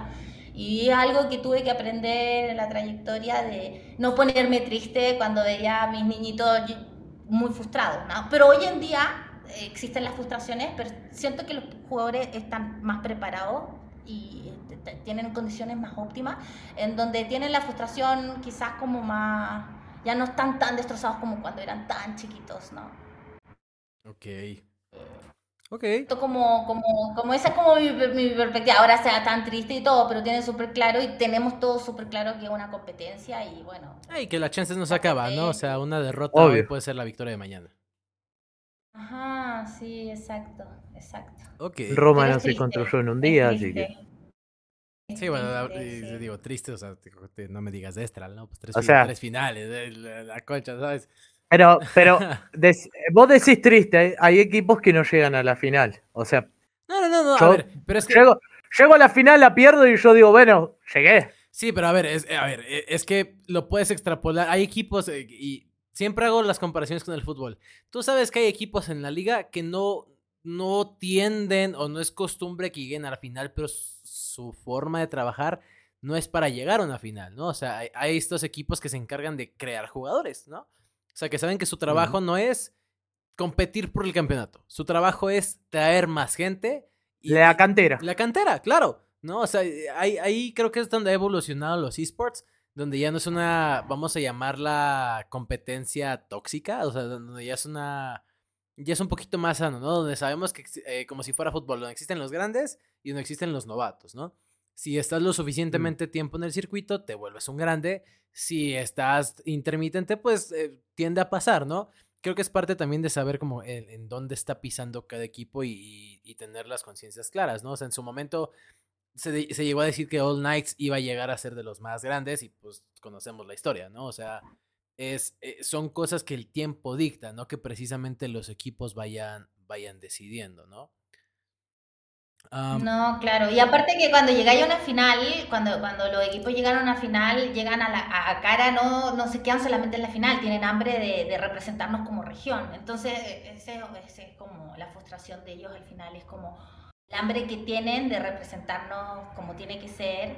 Y algo que tuve que aprender en la trayectoria de no ponerme triste cuando veía a mis niñitos muy frustrados, ¿no? Pero hoy en día existen las frustraciones, pero siento que los jugadores están más preparados y tienen condiciones más óptimas, en donde tienen la frustración quizás como más, ya no están tan destrozados como cuando eran tan chiquitos, ¿no? Ok. Ok. Como, como, como esa es como mi, perspectiva. Ahora sea tan triste y todo, pero tiene súper claro y tenemos todo súper claro que es una competencia y bueno. Y que las chances no se acaban, ¿no? O sea, una derrota hoy puede ser la victoria de mañana. Ajá, sí, exacto, exacto. Ok. Roma no se construyó en un día, así que. Sí, bueno, digo, triste, o sea, no me digas extra, ¿no? Pues tres, tres finales, la concha, ¿sabes? Pero, pero vos decís triste, hay equipos que no llegan a la final. O sea. No, no, no, a ver, pero es que. Llego, a la final, la pierdo y yo digo, bueno, llegué. Sí, pero a ver, es, a ver, e, es que lo puedes extrapolar. Hay equipos, eh, y siempre hago las comparaciones con el fútbol. Tú sabes que hay equipos en la liga que no, no tienden o no es costumbre que lleguen a la final, pero su forma de trabajar no es para llegar a una final, ¿no? O sea, hay estos equipos que se encargan de crear jugadores, ¿no? O sea, que saben que su trabajo no es competir por el campeonato. Su trabajo es traer más gente. Y, la cantera. La cantera, claro. ¿No? O sea, ahí, ahí creo que es donde ha evolucionado los esports, donde ya no es una, vamos a llamarla competencia tóxica, o sea, donde ya es una, ya es un poquito más sano, ¿no? Donde sabemos que, eh, como si fuera fútbol, donde existen los grandes y donde existen los novatos, ¿no? Si estás lo mm. suficientemente tiempo en el circuito, te vuelves un grande. Si estás intermitente, pues eh, tiende a pasar, ¿no? Creo que es parte también de saber como en, dónde está pisando cada equipo y, tener las conciencias claras, ¿no? O sea, en su momento se, llegó a decir que All Knights iba a llegar a ser de los más grandes y pues conocemos la historia, ¿no? O sea, es, eh, son cosas que el tiempo dicta, ¿no? Que precisamente los equipos vayan, vayan decidiendo, ¿no? No, claro. Y aparte que cuando llegáis a una final, cuando, cuando los equipos llegan a una final, llegan a la a cara, no, no se quedan solamente en la final, tienen hambre de, representarnos como región. Entonces, e, ese, es como la frustración de ellos al final, es como el hambre que tienen de representarnos como tiene que ser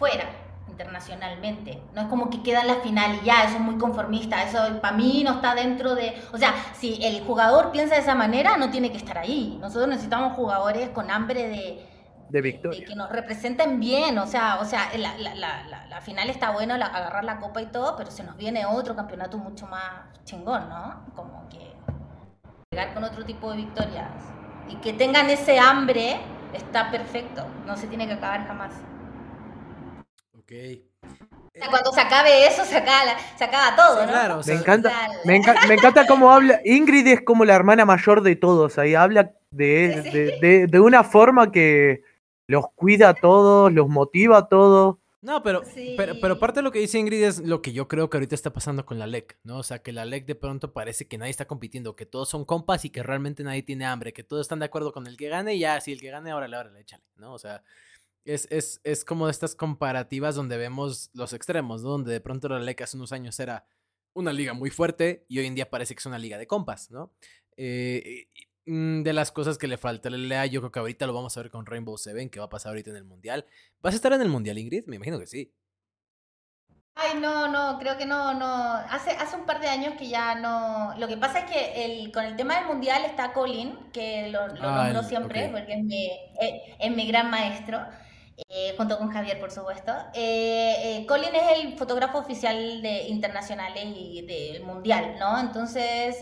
fuera internacionalmente. No es como que queda en la final y ya, eso es muy conformista, eso para mí no está dentro de... O sea, si el jugador piensa de esa manera, no tiene que estar ahí. Nosotros necesitamos jugadores con hambre de... De victoria. De que nos representen bien, o sea, o sea la, la, la, la final está bueno agarrar la copa y todo, pero se nos viene otro campeonato mucho más chingón, ¿no? Como que llegar con otro tipo de victorias y que tengan ese hambre está perfecto, no se tiene que acabar jamás. Cuando se acabe eso, se acaba, todo, ¿no? me, encanta, me, encanta cómo habla. Ingrid es como la hermana mayor de todos. Ahí habla de, de, una forma que los cuida a todos, los motiva a todos. No, pero, pero, pero parte de lo que dice Ingrid es lo que yo creo que ahorita está pasando con la LEC, ¿no? O sea, que la LEC de pronto parece que nadie está compitiendo, que todos son compas y que realmente nadie tiene hambre, que todos están de acuerdo con el que gane y ya, si el que gane, ahora le, ahora le échale, ¿no? O sea, es, es, es como estas comparativas donde vemos los extremos, ¿no? Donde de pronto la LEC hace unos años era una liga muy fuerte y hoy en día parece que es una liga de compas, ¿no? Eh, mm, de las cosas que le falta lea, yo creo que ahorita lo vamos a ver con Rainbow Seven, que va a pasar ahorita en el Mundial. ¿Vas a estar en el Mundial, Ingrid? Me imagino que sí. Ay, no, no, creo que no, no. Hace, hace un par de años que ya no. Lo que pasa es que el, con el tema del mundial está Colin, que lo, lo Ah, nombro el- siempre porque es mi, eh, es mi gran maestro, eh, junto con Javier, por supuesto. Eh, eh, Colin es el fotógrafo oficial de internacionales y del mundial, ¿no? Entonces,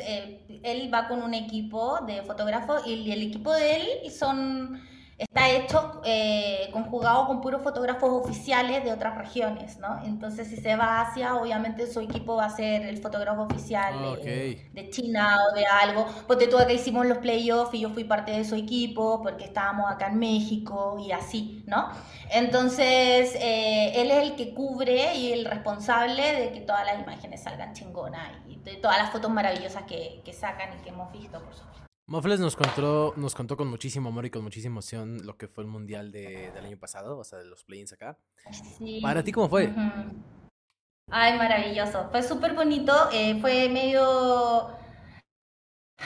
él va con un equipo de fotógrafos y el equipo de él son está hecho eh, conjugado con puros fotógrafos oficiales de otras regiones, ¿no? Entonces, si se va a Asia, obviamente su equipo va a ser el fotógrafo oficial Ah, de, China o de algo. Porque tú acá hicimos los playoffs y yo fui parte de su equipo porque estábamos acá en México y así, ¿no? Entonces, eh, él es el que cubre y el responsable de que todas las imágenes salgan chingonas y de todas las fotos maravillosas que, que sacan y que hemos visto, por supuesto. Mofles nos contó, nos contó con muchísimo amor y con muchísima emoción lo que fue el Mundial de- del año pasado, o sea, de los play-ins acá. Sí. ¿Para ti cómo fue? Ay, maravilloso. Fue súper bonito. eh, fue medio,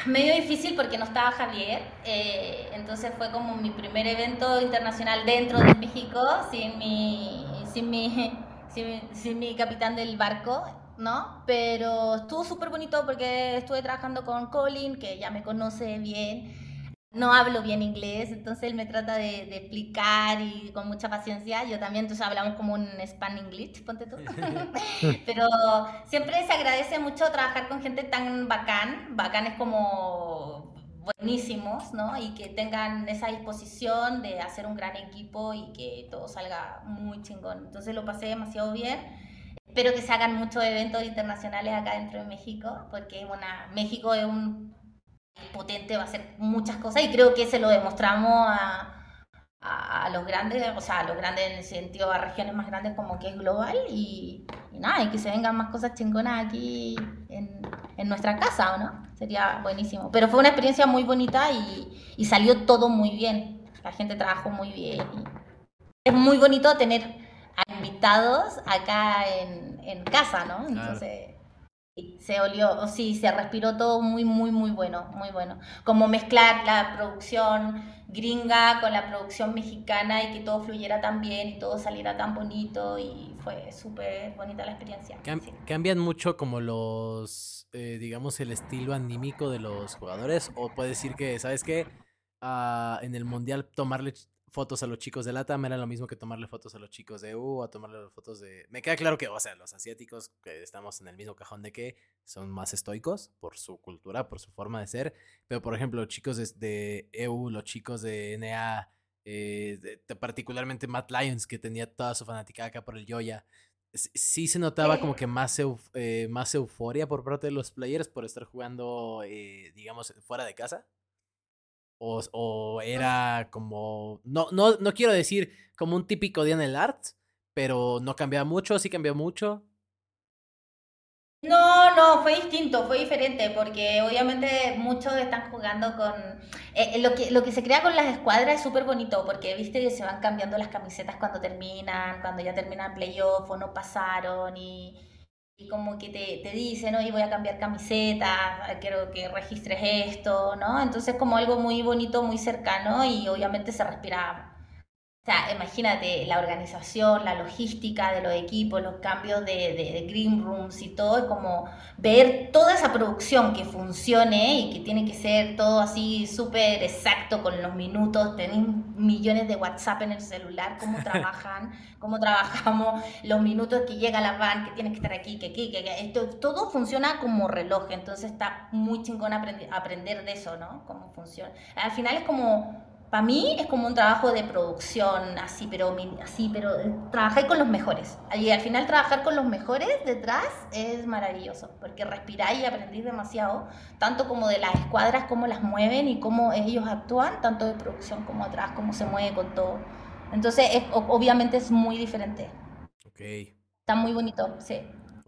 medio difícil porque no estaba Javier. eh, entonces fue como mi primer evento internacional dentro de México sin mi, sin mi, sin mi, sin mi capitán del barco. ¿No? Pero estuvo súper bonito porque estuve trabajando con Colin, que ya me conoce bien, no hablo bien inglés, entonces él me trata de, de explicar y con mucha paciencia. Yo también, entonces hablamos como un span English, ponte tú. Pero siempre se agradece mucho trabajar con gente tan bacán, bacanes como buenísimos, ¿no? Y que tengan esa disposición de hacer un gran equipo y que todo salga muy chingón. Entonces lo pasé demasiado bien. Espero que se hagan muchos eventos internacionales acá dentro de México, porque una, México es un potente, va a hacer muchas cosas y creo que se lo demostramos a, a, a los grandes, o sea, a los grandes en el sentido, a regiones más grandes como que es global y, y nada, y que se vengan más cosas chingonas aquí en, en nuestra casa, ¿o no? Sería buenísimo. Pero fue una experiencia muy bonita y, y salió todo muy bien. La gente trabajó muy bien. y es muy bonito tener a invitados acá en, en casa, ¿no? Entonces... Sí, se olió, sí, se respiró todo muy, muy, muy bueno, muy bueno. Como mezclar la producción gringa con la producción mexicana y que todo fluyera tan bien y todo saliera tan bonito y fue súper bonita la experiencia. Cam- sí. ¿Cambian mucho como los, eh, digamos, el estilo anímico de los jugadores? ¿O puede decir que, ¿sabes qué? Ah, en el Mundial tomarle fotos a los chicos de LATAM era lo mismo que tomarle fotos a los chicos de EU, a tomarle fotos de... Me queda claro que, o sea, los asiáticos, que estamos en el mismo cajón de que son más estoicos por su cultura, por su forma de ser, pero por ejemplo, los chicos de, de EU, los chicos de NA, eh, de- de- particularmente Matt Lyons, que tenía toda su fanaticada acá por el Joya, s- sí se notaba como que más, euf- eh, más euforia por parte de los players por estar jugando, eh, digamos, fuera de casa. O, o era como. No, no, no quiero decir como un típico día en el art, pero no cambiaba mucho, sí cambió mucho. No, no, fue distinto, fue diferente, porque obviamente muchos están jugando con... eh, lo, que, lo que se crea con las escuadras es súper bonito, porque viste que se van cambiando las camisetas cuando terminan, cuando ya terminan playoff o no pasaron, y, y como que te, te dicen, oye, voy a cambiar camiseta, quiero que registres esto, ¿no? Entonces como algo muy bonito, muy cercano, y obviamente se respira o sea, imagínate la organización, la logística de los equipos, los cambios de, de- de green rooms y todo, es como ver toda esa producción que funcione y que tiene que ser todo así súper exacto con los minutos, tenéis millones de WhatsApp en el celular, cómo trabajan, cómo trabajamos, los minutos que llega la van, que tienes que estar aquí, que aquí, que, que- esto, todo funciona como reloj, entonces está muy chingón aprendi- aprender de eso, ¿no? Cómo funciona. Al final es como para mí es como un trabajo de producción, así, pero así, pero eh, trabajar con los mejores. Y al final trabajar con los mejores detrás es maravilloso, porque respiráis y aprendís demasiado, tanto como de las escuadras, cómo las mueven y cómo ellos actúan, tanto de producción como atrás, cómo se mueve con todo. Entonces, es- obviamente es muy diferente. Ok, Está muy bonito, sí.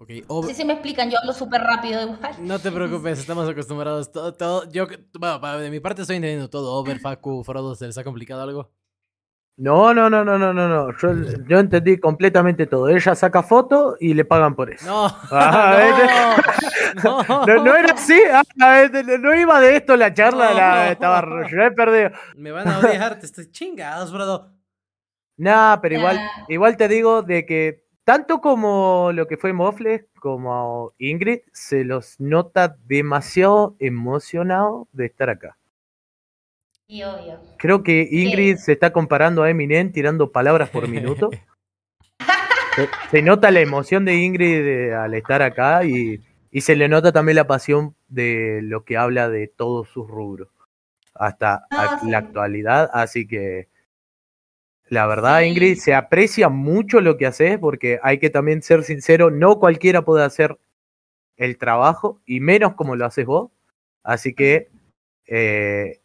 Ok. Ob- Sí, sí me explican, yo hablo súper rápido igual. No te preocupes, estamos acostumbrados. Todo, todo, yo, bueno, de mi parte estoy entendiendo todo. Over, Facu, Frodo, ¿se les ha complicado algo? No, no, no, no, no, no, no. Yo, yo entendí completamente todo. Ella saca foto y le pagan por eso. No, Ah, no, No, no era así. Ah, este, no iba de esto la charla. la- estaba yo he perdido. Me van a odiar, te estoy chingados, bro. Nah, pero igual, igual te digo de que tanto como lo que fue Mofle como Ingrid, se los nota demasiado emocionado de estar acá. Y obvio. Creo que Ingrid se está comparando a Eminem tirando palabras por minuto. se, se nota la emoción de Ingrid al estar acá y, y se le nota también la pasión de lo que habla de todos sus rubros hasta Ah, a- sí. la actualidad. Así que la verdad, Sí. Ingrid, se aprecia mucho lo que haces porque hay que también ser sincero, no cualquiera puede hacer el trabajo y menos como lo haces vos. Así que eh,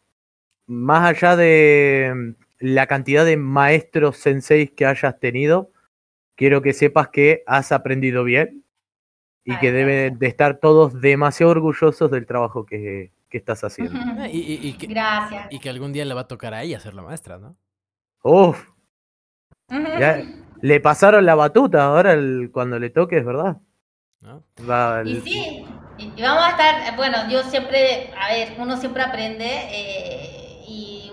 más allá de mm, la cantidad de maestros senseis que hayas tenido, quiero que sepas que has aprendido bien y que deben de estar todos demasiado orgullosos del trabajo que, que estás haciendo. Y, y- y que, Gracias. y que algún día le va a tocar a ella ser la maestra, ¿no? Uf, ya le pasaron la batuta ahora el- cuando le toque, es verdad. ¿No? Va- Y sí, y vamos a estar, bueno, yo siempre, a ver, uno siempre aprende eh,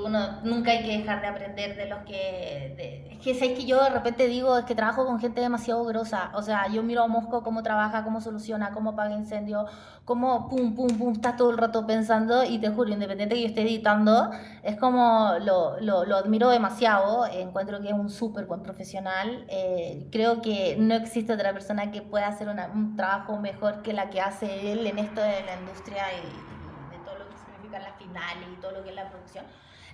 uno nunca hay que dejar de aprender de los que... de- es que sabes que yo de repente digo, es que trabajo con gente demasiado grosa, o sea, yo miro a Mosco cómo trabaja, cómo soluciona, cómo apaga incendios, cómo pum, pum, pum, está todo el rato pensando y te juro, independiente que yo esté editando, es como lo, lo, lo admiro demasiado, encuentro que es un súper buen profesional, eh, creo que no existe otra persona que pueda hacer una- un trabajo mejor que la que hace él en esto de la industria y, y de todo lo que significan las finales y todo lo que es la producción.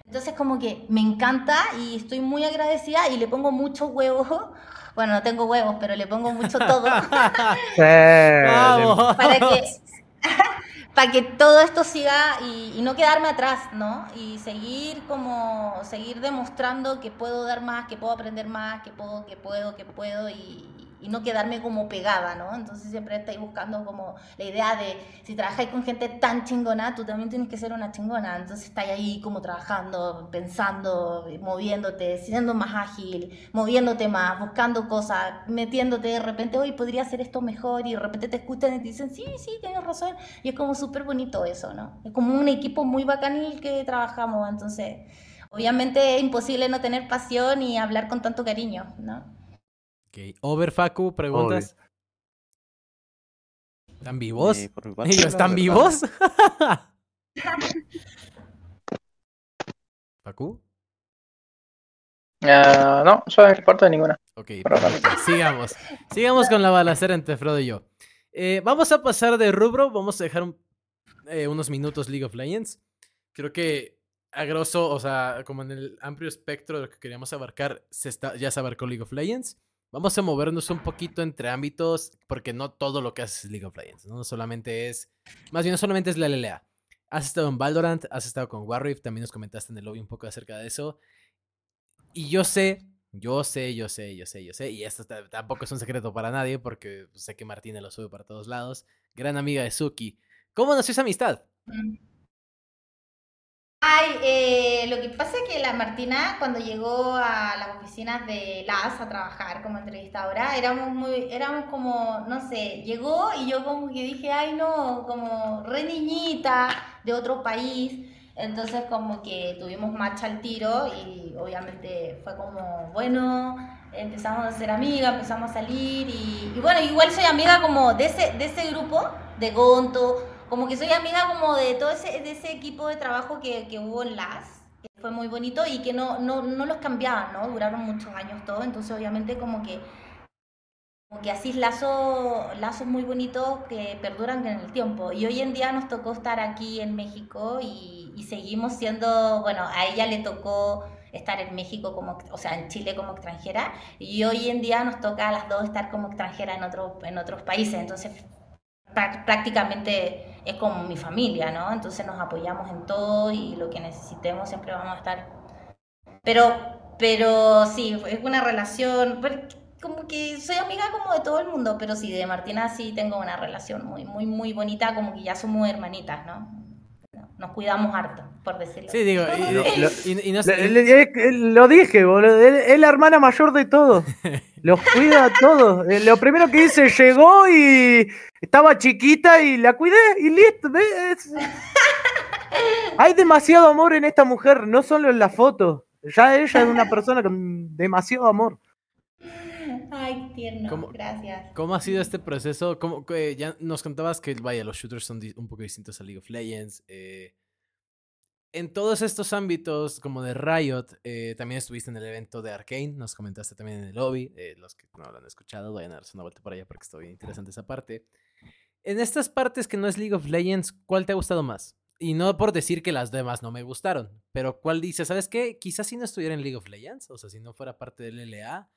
Entonces como que me encanta y estoy muy agradecida y le pongo mucho huevo, bueno, no tengo huevos, pero le pongo mucho todo. Para que para que todo esto siga y, y no quedarme atrás, ¿no? Y seguir como seguir demostrando que puedo dar más, que puedo aprender más, que puedo, que puedo, que puedo y, y no quedarme como pegada, ¿no? Entonces siempre estáis buscando como la idea de si trabajáis con gente tan chingona, tú también tienes que ser una chingona. Entonces estáis ahí como trabajando, pensando, moviéndote, siendo más ágil, moviéndote más, buscando cosas, metiéndote de repente, hoy podría hacer esto mejor y de repente te escuchan y te dicen, sí, sí, tienes razón. Y es como súper bonito eso, ¿no? Es como un equipo muy bacanil que trabajamos, entonces obviamente es imposible no tener pasión y hablar con tanto cariño, ¿no? Ok, Over Facu, preguntas. ¿Están vivos? Eh, ¿Ellos están verdad, vivos? ¿Facu? Ah, no, yo de mi parte ninguna. Ok, no. sigamos. Sigamos con la balacera entre Frodo y yo. Eh, vamos a pasar de rubro, vamos a dejar un- eh, unos minutos League of Legends. Creo que a grosso, o sea, como en el amplio espectro de lo que queríamos abarcar, se está, ya se abarcó League of Legends. Vamos a movernos un poquito entre ámbitos, porque no todo lo que haces es League of Legends, ¿no? Solamente es, más bien no solamente es la LLA. Has estado en Valorant, has estado con Warrior, también nos comentaste en el lobby un poco acerca de eso. Y yo sé, yo sé, yo sé, yo sé, yo sé, y esto ta- tampoco es un secreto para nadie, porque sé que Martina lo sube para todos lados. Gran amiga de Suki. ¿Cómo nació esa amistad? Ay, eh, lo que pasa es que la Martina cuando llegó a las oficinas de LAS a trabajar como entrevistadora, éramos muy, éramos como, no sé, llegó y yo como que dije, ay no, como re niñita de otro país, entonces como que tuvimos match al tiro y obviamente fue como, bueno, empezamos a ser amigas, empezamos a salir y, y bueno, igual soy amiga como de ese, de ese grupo, de Gonto, como que soy amiga como de todo ese, de ese equipo de trabajo que, que hubo en LAS, que fue muy bonito y que no, no, no los cambiaban, ¿no? Duraron muchos años todo, entonces obviamente como que, como que así lazos, lazos muy bonitos que perduran en el tiempo. Y hoy en día nos tocó estar aquí en México y, y seguimos siendo, bueno, a ella le tocó estar en México como, o sea, en Chile como extranjera y hoy en día nos toca a las dos estar como extranjera en, otro, en otros países, entonces prá- prácticamente es como mi familia, ¿no? Entonces nos apoyamos en todo y lo que necesitemos siempre vamos a estar. Pero, pero sí, es una relación, como que soy amiga como de todo el mundo, pero sí, de Martina sí tengo una relación muy, muy, muy bonita, como que ya somos hermanitas, ¿no? No, nos cuidamos harto, por decirlo. Sí, digo, y, no sé. lo dije, boludo. Es la hermana mayor de todos. Los cuida a todos. Eh, lo primero que dice, llegó y estaba chiquita y la cuidé y listo. Hay demasiado amor en esta mujer, no solo en la foto. Ya ella es una persona con demasiado amor. Ay, tierno, gracias. ¿Cómo ha sido este proceso? ¿Cómo, ya nos contabas que, vaya, los shooters son un poco distintos a League of Legends. Eh, en todos estos ámbitos, como de Riot, eh, también estuviste en el evento de Arkane, nos comentaste también en el lobby. Eh, los que no lo han escuchado, vayan a darse una vuelta por allá porque está bien interesante esa parte. En estas partes que no es League of Legends, ¿cuál te ha gustado más? Y no por decir que las demás no me gustaron, pero ¿cuál dice? ¿Sabes qué? Quizás si no estuviera en League of Legends, o sea, si no fuera parte del LA,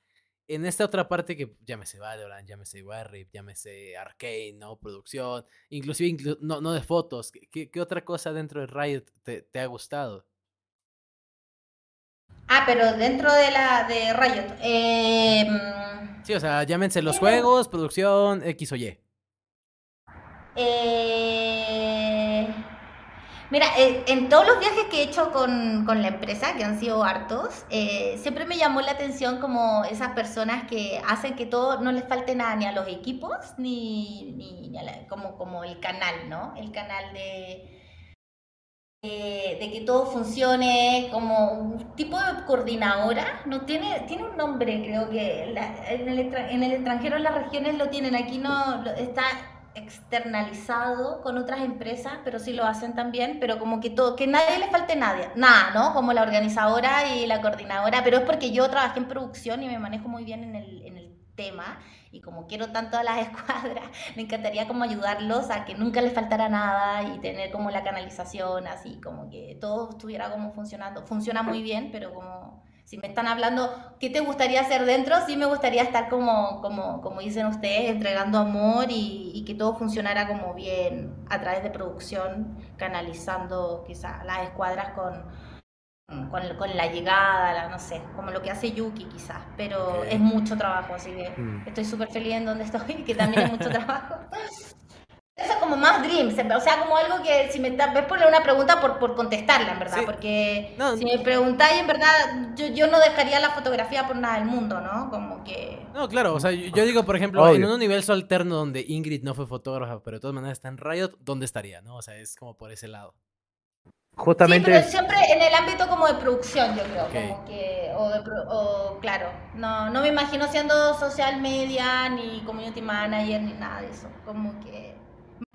en esta otra parte que llámese Valorant, llámese Warrior, llámese Arcane, ¿no? Producción, inclusive no, no de fotos. ¿Qué, ¿Qué, otra cosa dentro de Riot te, te, ha gustado? Ah, pero dentro de la de Riot. Eh... Sí, o sea, llámense los juegos, producción, X o Y. Eh... Mira, eh, en todos los viajes que he hecho con, con la empresa, que han sido hartos, eh, siempre me llamó la atención como esas personas que hacen que todo no les falte nada ni a los equipos, ni, ni, como, como el canal, ¿no? El canal de, de que todo funcione como un tipo de coordinadora. No tiene, tiene un nombre, creo que en, el, en el extranjero, las regiones lo tienen, aquí no, está externalizado con otras empresas, pero sí lo hacen también, pero como que todo, que nadie le falte nadie, nada, ¿no? Como la organizadora y la coordinadora, pero es porque yo trabajé en producción y me manejo muy bien en el, en el tema y como quiero tanto a las escuadras, me encantaría como ayudarlos a que nunca les faltara nada y tener como la canalización así, como que todo estuviera como funcionando. Funciona muy bien, pero como si me están hablando, ¿qué te gustaría hacer dentro? Sí me gustaría estar como, como, como dicen ustedes, entregando amor y, que todo funcionara como bien a través de producción, canalizando quizá las escuadras con, con, la llegada, la, no sé, como lo que hace Yuki quizás, pero es mucho trabajo, así que mm. estoy súper feliz en donde estoy, que también es mucho trabajo. Eso es como más dreams, o sea, como algo que si me ves poner una pregunta por, por contestarla, en verdad, porque si me preguntáis, en verdad, yo, yo, no dejaría la fotografía por nada del mundo, ¿no? Como que... No, claro, o sea, yo digo, por ejemplo, en un universo alterno donde Ingrid no fue fotógrafa, pero de todas maneras está en Riot, ¿dónde estaría, no? O sea, es como por ese lado. Justamente... Sí, pero siempre en el ámbito como de producción, yo creo, como que, o, de, o claro, no, no me imagino siendo social media, ni community manager, ni nada de eso, como que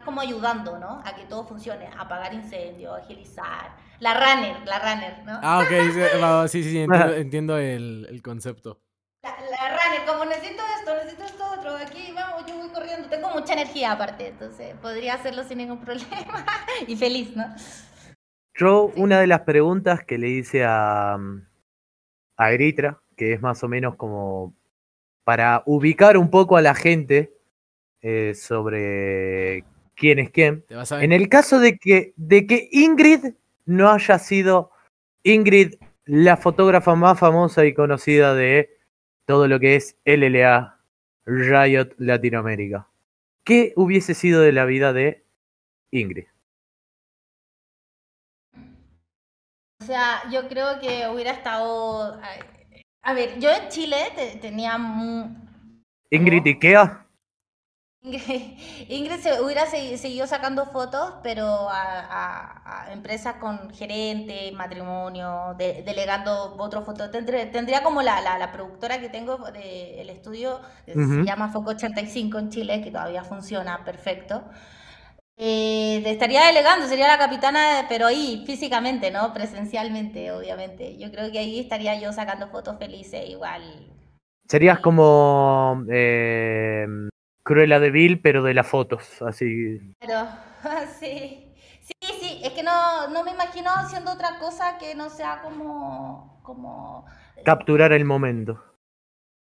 como ayudando, ¿no? A que todo funcione, apagar incendios, agilizar. La runner, la runner, ¿no? Ah, ok, sí, sí, sí, entiendo, el, el, concepto. La, la, runner, como necesito esto, necesito esto otro, aquí vamos, yo voy corriendo, tengo mucha energía aparte, entonces podría hacerlo sin ningún problema y feliz, ¿no? Yo, una de las preguntas que le hice a, a Eritra, que es más o menos como para ubicar un poco a la gente eh, sobre quién es quién. En el caso de que, de que Ingrid no haya sido Ingrid la fotógrafa más famosa y conocida de todo lo que es LLA Riot Latinoamérica. ¿Qué hubiese sido de la vida de Ingrid? O sea, yo creo que hubiera estado... A ver, yo en Chile tenía... Ingrid Ikea. Ingrid se hubiera seguido sacando fotos, pero a, empresas con gerente, matrimonio, delegando otros fotos. Tendría, como la, la, productora que tengo del estudio, se llama Foco 85 en Chile, que todavía funciona perfecto. Eh, estaría delegando, sería la capitana, pero ahí, físicamente, ¿no? Presencialmente, obviamente. Yo creo que ahí estaría yo sacando fotos felices, igual. Serías como... Eh Cruella de Vil, pero de las fotos, así. Pero, sí. Sí, sí, es que no, no me imagino haciendo otra cosa que no sea como. como eh, Capturar el momento.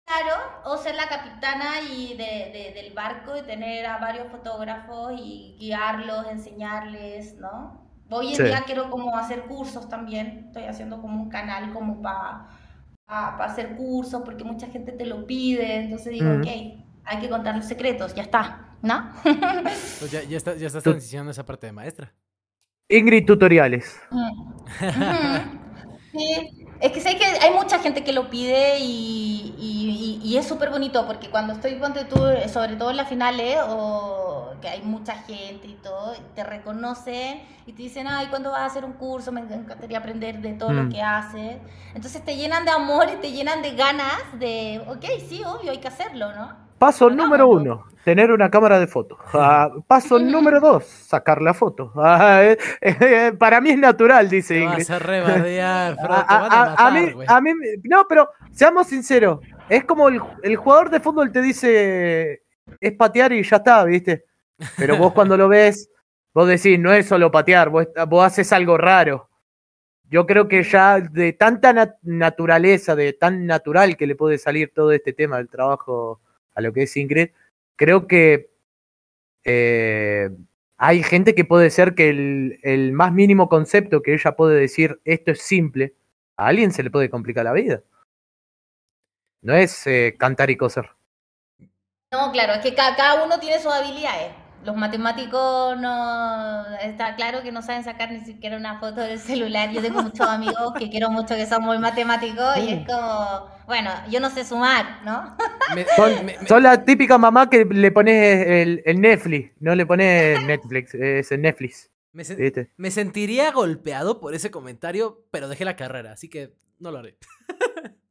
Claro, o ser la capitana y de, del barco y tener a varios fotógrafos y guiarlos, enseñarles, ¿no? Hoy en día quiero como hacer cursos también, estoy haciendo como un canal como para hacer cursos porque mucha gente te lo pide, entonces digo, ok, hay que contar los secretos, ya está, ¿no? Pues ya, ya, estás transicionando esa parte de maestra. Ingrid Tutoriales. Sí. Es que sé que hay mucha gente que lo pide y, y, y es súper bonito porque cuando estoy, ponte tú, sobre todo en las finales, o que hay mucha gente y todo, te reconocen y te dicen, ay, ¿cuándo vas a hacer un curso? Me encantaría aprender de todo lo Mm. que haces. Entonces te llenan de amor y te llenan de ganas de, ok, sí, obvio, hay que hacerlo, ¿no? Paso Hagámoslo. número uno, tener una cámara de fotos. Ah, paso número dos, sacar la foto. Ah, eh, eh, para mí es natural, dice Ingrid. vas a rebardear, Frodo, A, mí, güey. a mí, no, pero seamos sinceros, es como el, el jugador de fútbol te dice, es patear y ya está, ¿viste? Pero vos cuando lo ves, vos decís, no es solo patear, vos, vos haces algo raro. Yo creo que ya de tanta nat- naturaleza, de tan natural que le puede salir todo este tema del trabajo a lo que es Ingrid, creo que eh, hay gente que puede ser que el, el más mínimo concepto que ella puede decir, esto es simple, a alguien se le puede complicar la vida. No es eh, cantar y coser. No, claro, es que ca- cada uno tiene sus habilidades. Los matemáticos no, está claro que no saben sacar ni siquiera una foto del celular. Yo tengo muchos amigos que quiero mucho que son muy matemáticos y es como, bueno, yo no sé sumar, ¿no? Me- Son, me- me- son la típica mamá que le pones el, el Netflix, no le pones Netflix, es el Netflix, me sen- ¿viste? me sentiría golpeado por ese comentario, pero dejé la carrera, así que no lo haré.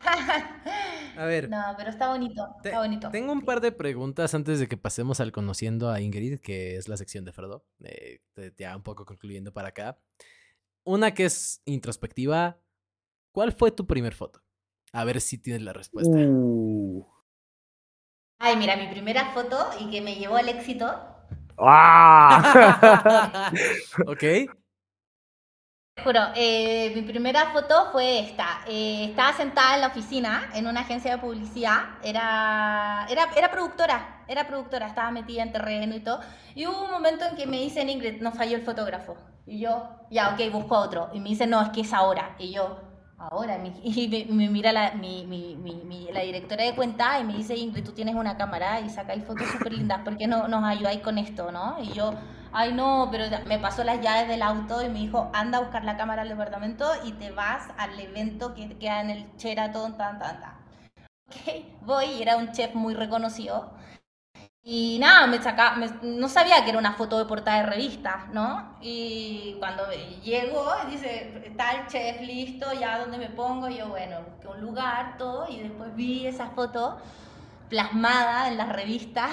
A ver, No, pero está bonito, te- está bonito. tengo un par de preguntas antes de que pasemos al conociendo a Ingrid, que es la sección de Frodo. eh, te- ya un poco concluyendo para acá. Una que es introspectiva. ¿Cuál fue tu primer foto? A ver si tienes la respuesta. Uh. Ay, mira, mi primera foto y que me llevó al éxito. ¡Ah! ok. Juro, eh, mi primera foto fue esta. Eh, estaba sentada en la oficina, en una agencia de publicidad. Era, era, era productora, era productora, estaba metida en terreno y todo. Y hubo un momento en que me dicen, Ingrid, nos falló el fotógrafo. Y yo, ya, ok, busco otro. Y me dicen, no, es que es ahora. Y yo, ahora. Y me, mira la, directora de cuenta y me dice, Ingrid, tú tienes una cámara y sacáis fotos súper lindas. ¿Por qué no nos ayudáis con esto, no? Y yo, ay no, pero me pasó las llaves del auto y me dijo, anda a buscar la cámara al departamento y te vas al evento que queda en el Sheraton, tan, tan, tan. Ok, voy y era un chef muy reconocido. Y nada, me saca, me- no sabía que era una foto de portada de revista, ¿no? Y cuando llego, dice, está el chef listo, ya donde me pongo, yo bueno, busqué un lugar, todo, y después vi esa foto plasmada en las revistas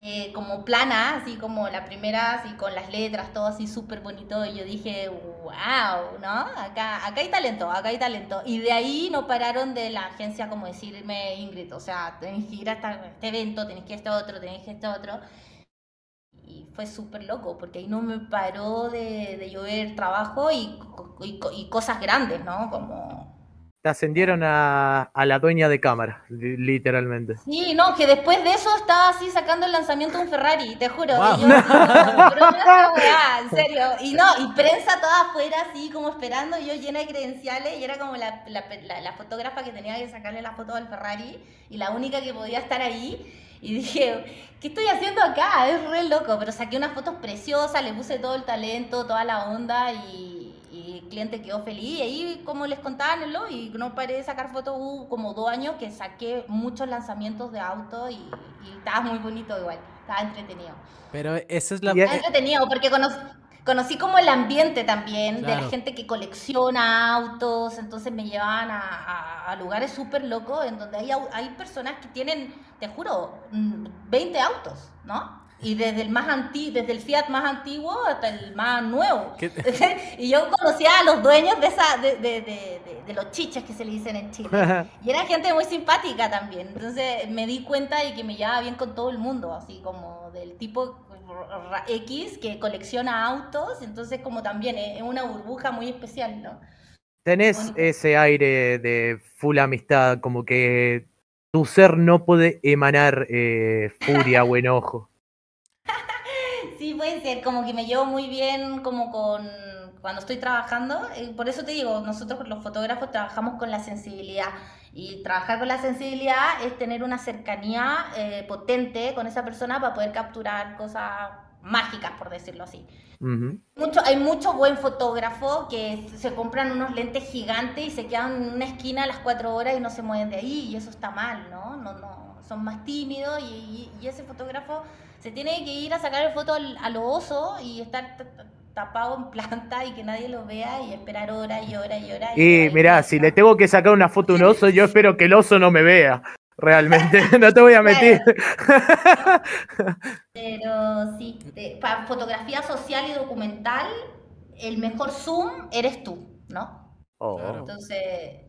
eh, como plana, así como la primera, así con las letras, todo así súper bonito. Y yo dije, wow, ¿no? Acá, acá hay talento, acá hay talento. Y de ahí no pararon de la agencia como decirme, Ingrid, o sea, tenés que ir a este evento, tenés que ir a este otro, tenés que ir a este otro. Y fue súper loco, porque ahí no me paró de, de llover trabajo y, y y cosas grandes, ¿no? Como Te ascendieron a, a la dueña de cámara, li- literalmente. Sí, no, que después de eso estaba así sacando el lanzamiento de un Ferrari, te juro. Guau. Y yo, weá, en serio. Y no, y prensa toda afuera así como esperando, yo llena de credenciales y era como la, la, la- la fotógrafa que tenía que sacarle la foto al Ferrari y la única que podía estar ahí. Y dije, ¿qué estoy haciendo acá? Es re loco, pero saqué unas fotos preciosas, le puse todo el talento, toda la onda y el cliente quedó feliz. Y ahí, como les contaba en el lobby, y no paré de sacar fotos, hubo como dos años que saqué muchos lanzamientos de auto y, y estaba muy bonito igual, estaba entretenido. Pero esa es la. Estaba entretenido porque conocí, conocí como el ambiente también de Claro. la gente que colecciona autos, entonces me llevaban a, a- a lugares súper locos en donde hay, hay personas que tienen, te juro, mm, 20 autos, ¿no? Y desde el más anti, desde el Fiat más antiguo hasta el más nuevo. ¿Qué- y yo conocía a los dueños de esa, de, de, de, de- de los chiches que se le dicen en Chile. Y era gente muy simpática también. Entonces me di cuenta de que me llevaba bien con todo el mundo, así como del tipo X que colecciona autos. Entonces como también es es una burbuja muy especial, ¿no? Tenés ese aire de full amistad, como que tu ser no puede emanar eh, furia o enojo. Sí, puede ser, como que me llevo muy bien como con cuando estoy trabajando, eh, por eso te digo, nosotros los fotógrafos trabajamos con la sensibilidad y trabajar con la sensibilidad es tener una cercanía eh, potente con esa persona para poder capturar cosas mágicas, por decirlo así. Ujú. Mucho, hay mucho buen fotógrafo que se compran unos lentes gigantes y se quedan en una esquina a las cuatro horas y no se mueven de ahí, y eso está mal, ¿no? no, no son más tímidos y, y- y ese fotógrafo se tiene que ir a sacar el foto al, a lo oso y estar tapado en planta y que nadie lo vea y esperar horas y horas y horas. Y ahí mirá, está. si le tengo que sacar una foto a un oso, yo espero que el oso no me vea. Realmente, no te voy a mentir. Pero sí, de- para fotografía social y documental, el mejor zoom eres tú, ¿no? Oh. Entonces,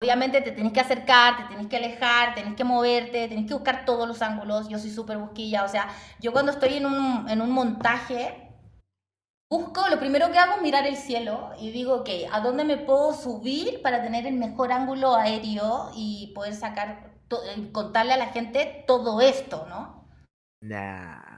obviamente te tenés que acercar, te tenés que alejar, tenés que moverte, tenés que buscar todos los ángulos. Yo soy súper busquilla, o sea, yo cuando estoy en un, en un montaje, busco, lo primero que hago es mirar el cielo y digo, ok, ¿a dónde me puedo subir para tener el mejor ángulo aéreo y poder sacar, contarle a la gente todo esto, ¿no? Nah.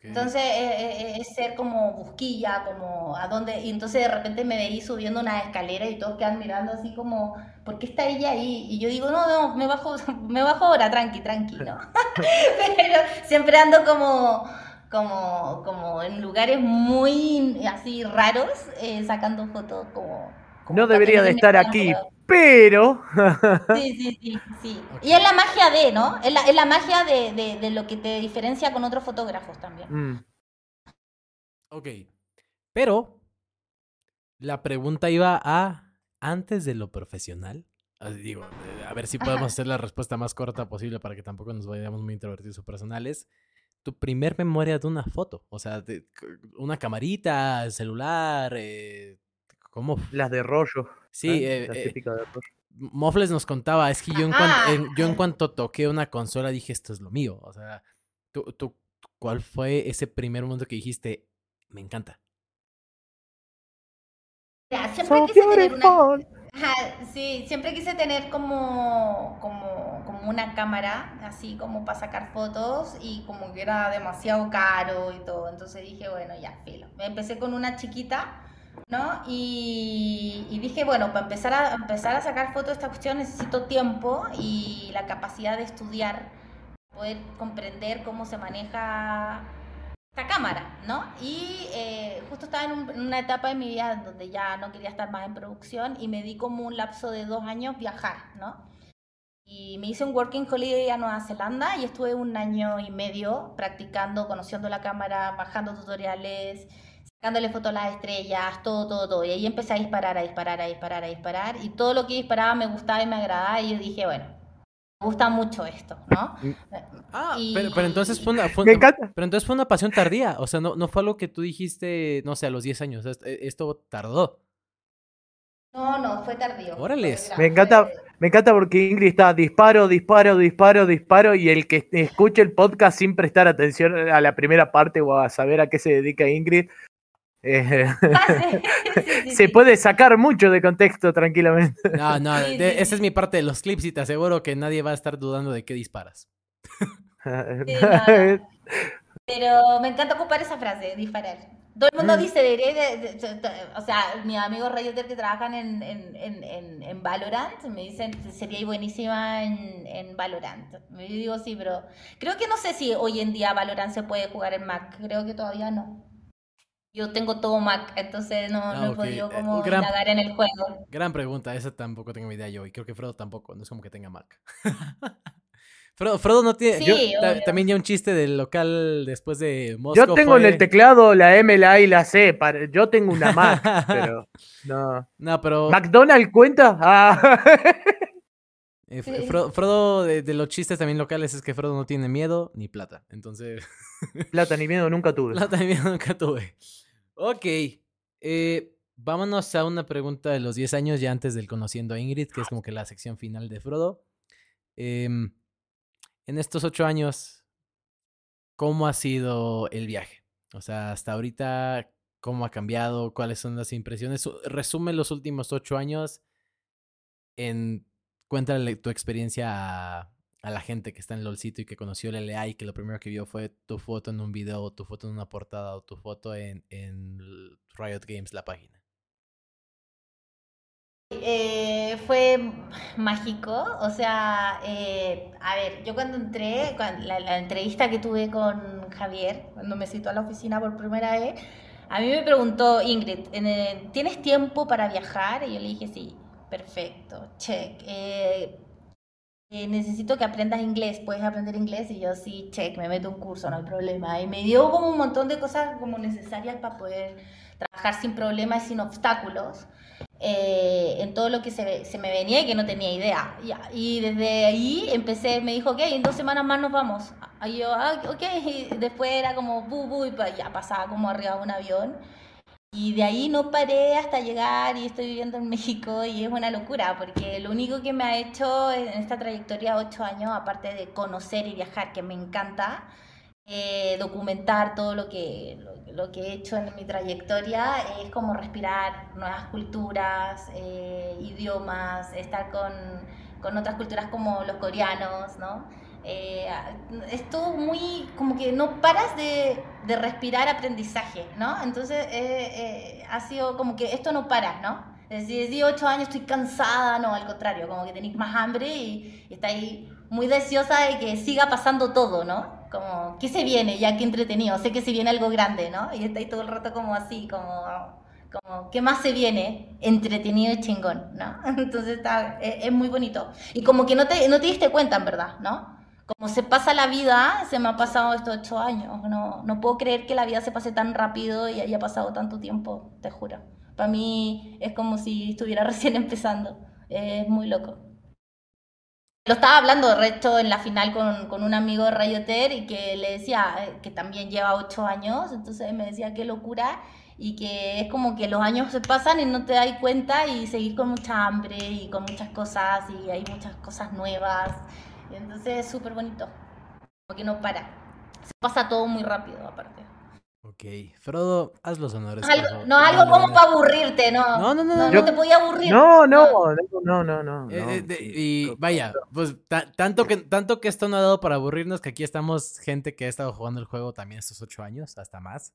Entonces eh, eh, es ser como busquilla, como a dónde, y entonces de repente me veí subiendo una escalera y todos quedan mirando así como, ¿por qué está ella ahí? Y yo digo, no, no, me bajo, me bajo ahora, tranqui, tranqui, ¿no? Pero siempre ando como, como, como en lugares muy así raros, eh, sacando fotos como... como No debería de estar aquí. Pero. Sí, sí, sí, sí. Ok. Y es la magia de, ¿no? Es la, es la magia de, de, de lo que te diferencia con otros fotógrafos también. Mm. Ok. Pero la pregunta iba a antes de lo profesional. Digo, eh, a ver si podemos hacer la respuesta más corta posible para que tampoco nos vayamos muy introvertidos o personales. Tu primer memoria de una foto, o sea, de- una camarita, celular, eh, ¿cómo? Las de rollo. Sí, ¿eh? eh, Las eh, típicas de rollo. Mofles nos contaba, es que yo en, Ah. cuan- en- yo en cuanto toqué una consola dije, esto es lo mío. O sea, ¿tú, tú, ¿cuál fue ese primer momento que dijiste, me encanta? Ya, siempre So quise tener una... beautiful. Ajá, sí, siempre quise tener como, como, como una cámara, así como para sacar fotos y como que era demasiado caro y todo. Entonces dije, bueno, ya, filo. Empecé con una chiquita, ¿no? Y, dije, bueno, para empezar a, empezar a sacar fotos de esta cuestión necesito tiempo y la capacidad de estudiar, poder comprender cómo se maneja esta cámara, ¿no? Y eh, justo estaba en, en una etapa de mi vida donde ya no quería estar más en producción y me di como un lapso de dos años viajar, ¿no? Y me hice un working holiday a Nueva Zelanda y estuve un año y medio practicando, conociendo la cámara, bajando tutoriales, sacándole fotos a las estrellas, todo, todo, todo. Y ahí empecé a disparar, a disparar, a disparar, a disparar. Y todo lo que disparaba me gustaba y me agradaba y yo dije, bueno, me gusta mucho esto, ¿no? Ah, Y- pero, pero entonces fue una, fue- Me encanta. pero entonces fue una pasión tardía. O sea, no, no fue algo que tú dijiste, no sé, a los 10 años. Eh, Esto tardó. No, no, fue tardío. Órales. Fue- Me encanta, me encanta porque Ingrid está disparo, disparo, disparo, disparo y el que escuche el podcast sin prestar atención a la primera parte o a saber a qué se dedica Ingrid, eh, sí, sí, sí, se sí. puede sacar mucho de contexto tranquilamente. No, no, Sí, de- sí, esa es mi parte de los clips y te aseguro que nadie va a estar dudando de qué disparas. Sí, no, no. Pero me encanta ocupar esa frase, disparar. Todo el mundo Mm. dice, de- de- de- de- o sea, mis amigos rayoter que trabajan en, en, en, en, en Valorant me dicen, sería buenísima en, en Valorant. Yo digo, sí, pero creo que no sé si hoy en día Valorant se puede jugar en Mac, creo que todavía no. Yo tengo todo Mac, entonces no, Ah, no he podido Eh, como gran- indagar en el juego. Gran pregunta, esa tampoco tengo idea yo y creo que Frodo tampoco, no es como que tenga Mac. Frodo, Frodo no tiene... Sí, yo- ta- obvio. también ya un chiste del local después de Moscú Yo tengo en el teclado la M, la A y la C. para- yo tengo una Mac, pero no. No, pero... ¿McDonald's cuenta? Ah. Eh, Sí. Frodo, de, de los chistes también locales, es que Frodo no tiene miedo ni plata. Entonces, Plata ni miedo nunca tuve. plata ni miedo nunca tuve. Ok. eh, vámonos a una pregunta de los 10 años ya antes del Conociendo a Ingrid, que es como que la sección final de Frodo. Em, en estos 8 años, ¿cómo ha sido el viaje? O sea, hasta ahorita, ¿cómo ha cambiado? ¿Cuáles son las impresiones? Resume los últimos 8 años en cuéntale tu experiencia a, la gente que está en LOLcito y que conoció el LA y que lo primero que vio fue tu foto en un video, tu foto en una portada, o tu foto en, Riot Games, la página. eh, fue mágico. O sea, eh, a ver, yo cuando entré, la, la, entrevista que tuve con Javier, cuando me citó a la oficina por primera vez, a mí me preguntó Ingrid, ¿tienes tiempo para viajar? Y yo le dije, sí, perfecto, check. Eh, eh, necesito que aprendas inglés, ¿puedes aprender inglés? Y yo, sí, check, me meto un curso, no hay problema. Y me dio como un montón de cosas como necesarias para poder trabajar sin problemas y sin obstáculos. Eh, en todo lo que se, se, me venía y que no tenía idea. Y, desde ahí empecé, me dijo, ok, en dos semanas más nos vamos. Y yo, ah, ok, y después era como, bu, bu, y ya pasaba como arriba de un avión. Y de ahí no paré hasta llegar y estoy viviendo en México y es una locura porque lo único que me ha hecho en esta trayectoria ocho años, aparte de conocer y viajar, que me encanta, eh, documentar todo lo que, lo, que he hecho en mi trayectoria, es como respirar nuevas culturas, eh, idiomas, estar con, con otras culturas como los coreanos, ¿no? Eh, es todo muy, como que no paras de, de respirar aprendizaje, ¿no? Entonces eh, eh, ha sido como que esto no para, ¿no? Desde ocho años estoy cansada, no, al contrario, como que tenéis más hambre y, y estáis muy deseosa de que siga pasando todo, ¿no? Como, ¿qué se viene? Ya que entretenido, sé que se viene algo grande, ¿no? Y estáis todo el rato como así, como, como ¿qué más se viene? Entretenido y chingón, ¿no? Entonces está, es, es muy bonito. Y como que no te, no te diste cuenta, en verdad, ¿no? Como se pasa la vida, se me ha pasado estos ocho años. No, no puedo creer que la vida se pase tan rápido y haya pasado tanto tiempo, te juro. Para mí es como si estuviera recién empezando. Es muy loco. Lo estaba hablando, de resto, en la final con, con un amigo de Rayoter y que le decía eh, que también lleva ocho años, entonces me decía qué locura y que es como que los años se pasan y no te das cuenta y seguir con mucha hambre y con muchas cosas y hay muchas cosas nuevas entonces es súper bonito. Porque no para. Se pasa todo muy rápido, aparte. Ok, Frodo, haz los honores. no, algo como para aburrirte, no. No, no, no. No, te podía aburrir. No, no, no, no, no. Eh, eh, y vaya, pues tanto, que, tanto que esto no ha dado para aburrirnos que aquí estamos gente que ha estado jugando el juego también estos ocho años, hasta más.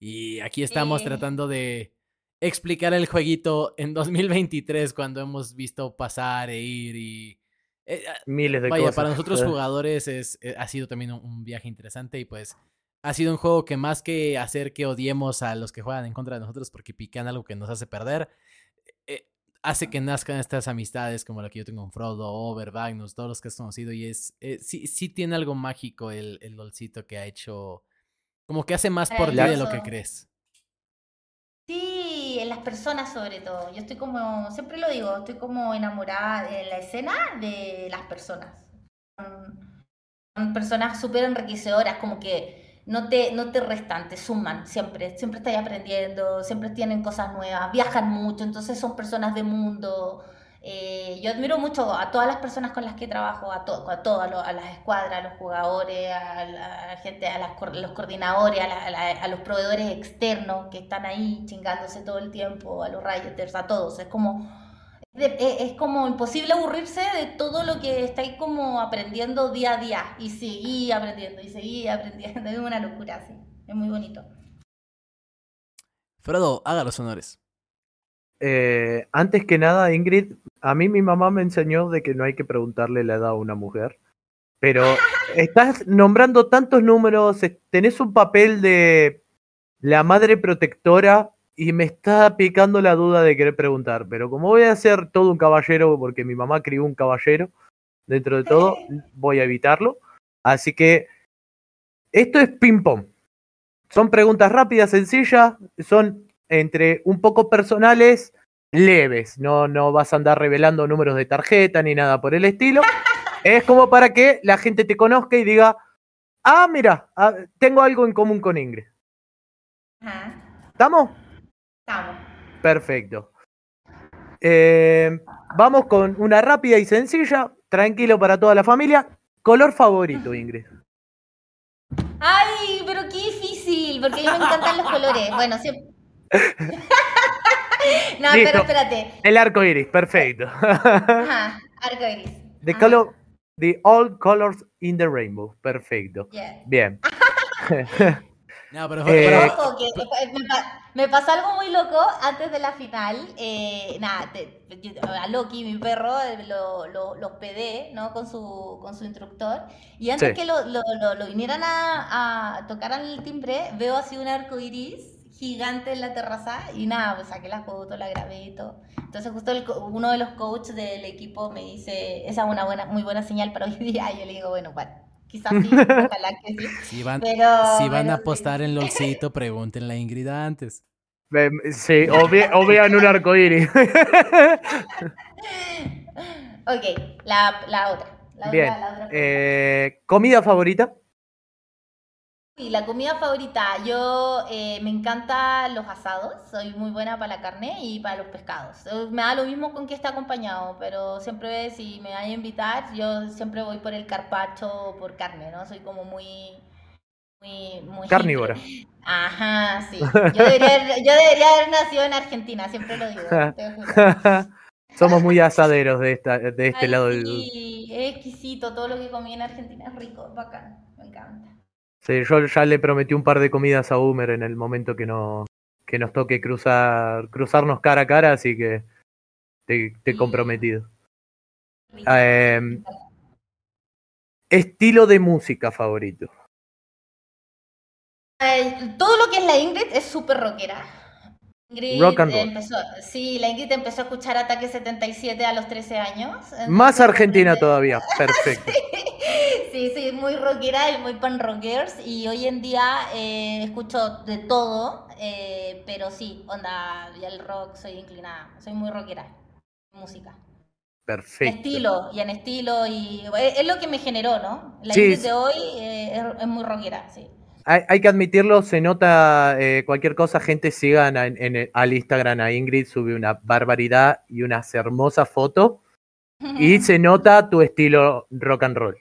Y aquí estamos tratando de explicar el jueguito en 2023 cuando hemos visto pasar e ir y eh, ah, Miles de vaya, cosas. para nosotros jugadores es, eh, ha sido también un, viaje interesante y pues ha sido un juego que más que hacer que odiemos a los que juegan en contra de nosotros porque pican algo que nos hace perder, eh, hace que nazcan estas amistades como la que yo tengo con Frodo, Over, Magnus, todos los que has conocido y es, sí, sí tiene algo mágico el, el dolcito que ha hecho, como que hace más por ti de lo que crees. Sí, en las personas sobre todo. Yo estoy como, siempre lo digo, estoy como enamorada en la escena de las personas. Son, personas súper enriquecedoras, como que no te, no te restan, te suman siempre. Siempre estás aprendiendo, siempre tienen cosas nuevas, viajan mucho, entonces son personas de mundo. Eh, yo admiro mucho a todas las personas con las que trabajo, a, todo, a, todo, a, las escuadras, a los jugadores, a la, gente, a los coordinadores, a, los proveedores externos que están ahí chingándose todo el tiempo, a los rioters, a todos. Es como, es, como imposible aburrirse de todo lo que estáis como aprendiendo día a día y seguir aprendiendo y seguir aprendiendo. Es una locura, sí. Es muy bonito. Frodo, haga los honores. Eh, antes que nada, Ingrid, a mí mi mamá me enseñó de que no hay que preguntarle la edad a una mujer. Pero estás nombrando tantos números, tenés un papel de la madre protectora y me está picando la duda de querer preguntar. Pero como voy a ser todo un caballero, porque mi mamá crió un caballero, dentro de todo, voy a evitarlo. Así que esto es ping-pong. Son preguntas rápidas, sencillas, son entre un poco personales, leves. No, no vas a andar revelando números de tarjeta ni nada por el estilo. es como para que la gente te conozca y diga, ah, mira, ah, tengo algo en común con Ingrid. ¿Estamos? Estamos. Perfecto. Eh, vamos con una rápida y sencilla, tranquilo para toda la familia. Color favorito, Ingrid. Ay, pero qué difícil, porque a mí me encantan los colores. Bueno, siempre no, pero espérate. El arco iris, perfecto. Ajá, arco iris. The color, the all colors in the rainbow, perfecto. Bien. No, pero, Eh, pero- Ojo, que me, pa- me pasó algo muy loco antes de la final. eh, nada, te- a Loki, mi perro, eh, lo, lo, lo hospedé, ¿no? Con su, con su instructor. Y antes Sí. que lo, lo, lo- lo vinieran a, a tocar el timbre, veo así un arco iris gigante en la terraza y nada, pues saqué la foto, la grabé y todo. Entonces justo el uno de los coaches del equipo me dice, esa es una buena, muy buena señal para hoy día. Y yo le digo, bueno, bueno, quizás sí, ojalá que sí. si van, Pero, si van pero a sí. apostar en LOLcito, pregúntenle a Ingrid antes. Sí, o, ve- o vean un arcoíris. Ok, la, la otra. La Bien. otra, la otra. Eh, ¿Comida favorita? Y la comida favorita, yo eh, me encantan los asados, soy muy buena para la carne y para los pescados. Eh, Me da lo mismo con que está acompañado, pero siempre si me van a invitar, yo siempre voy por el carpacho o por carne, ¿no? Soy como muy... muy, muy Carnívora. Ajá, sí. Yo debería, yo debería haber nacido en Argentina, siempre lo digo. Somos muy asaderos de, esta, de este Ay, lado del... sí, es exquisito, todo lo que comí en Argentina es rico, es bacán, me encanta. Sí, yo ya le prometí un par de comidas a Humer en el momento que, no, que nos toque cruzar, cruzarnos cara a cara, así que te, he comprometido. Eh, estilo de música favorito. Eh, todo lo que es la Ingrid es súper rockera. Ingrid Rock and roll. empezó, sí, la Ingrid empezó a escuchar Ataque 77 a los 13 años. Más argentina todavía, perfecto. Sí, sí, muy rockera y muy pan rockers. Y hoy en día eh, escucho de todo, eh, pero sí, onda, y el rock soy inclinada. Soy muy rockera. Música. Perfecto. Estilo, y en estilo, y es, es lo que me generó, ¿no? La Sí, Ingrid de hoy eh, es, es muy rockera, sí. Hay, hay que admitirlo, se nota eh, cualquier cosa, gente sigan en, al Instagram a Ingrid, sube una barbaridad y unas hermosas fotos. Y se nota tu estilo rock and roll.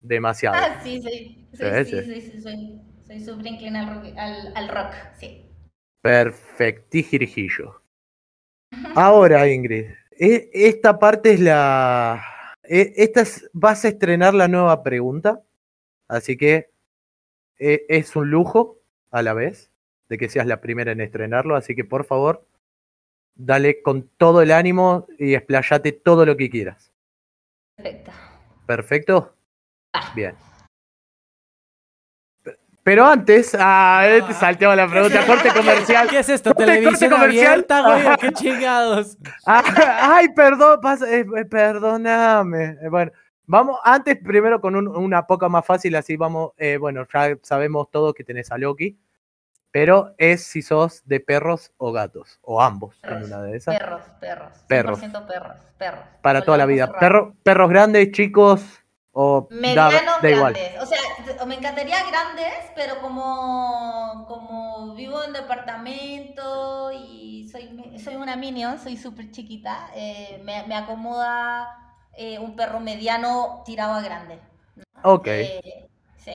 Demasiado. Ah, sí, sí. Sí, Sí, sí, sí. sí, sí, soy, soy súper inclinada al rock, al, al rock, sí. Perfectijirijillo. Ahora, Ingrid, e- esta parte es la. e- Esta es- vas a estrenar la nueva pregunta. Así que e- es un lujo a la vez de que seas la primera en estrenarlo. Así que por favor, dale con todo el ánimo y explayate todo lo que quieras. Perfecto. ¿Perfecto? Bien. Pe- Pero antes, ah, eh, te salteaba la pregunta, corte comercial. ¿Qué es esto? ¿Televisión comercial. abierta, güey? ¿O ¿Qué chingados? Ah, ay, perdón, pasa- eh, eh, perdóname. Eh, Bueno, vamos antes primero con un- una poca más fácil, así vamos. eh, bueno, ya sabemos todos que tenés a Loki, pero es si sos de perros o gatos, o ambos Perros, una de esas. Perros, perros. Perros. 100% perros, perros. Para toda la vida. Perro- perros grandes, chicos, o da, Medianos da igual. grandes. O sea, me encantaría grandes, pero como, como vivo en departamento y soy, soy una minion, soy súper chiquita, eh, me, me acomoda eh, un perro mediano tirado a grande. Ok. Eh, sí.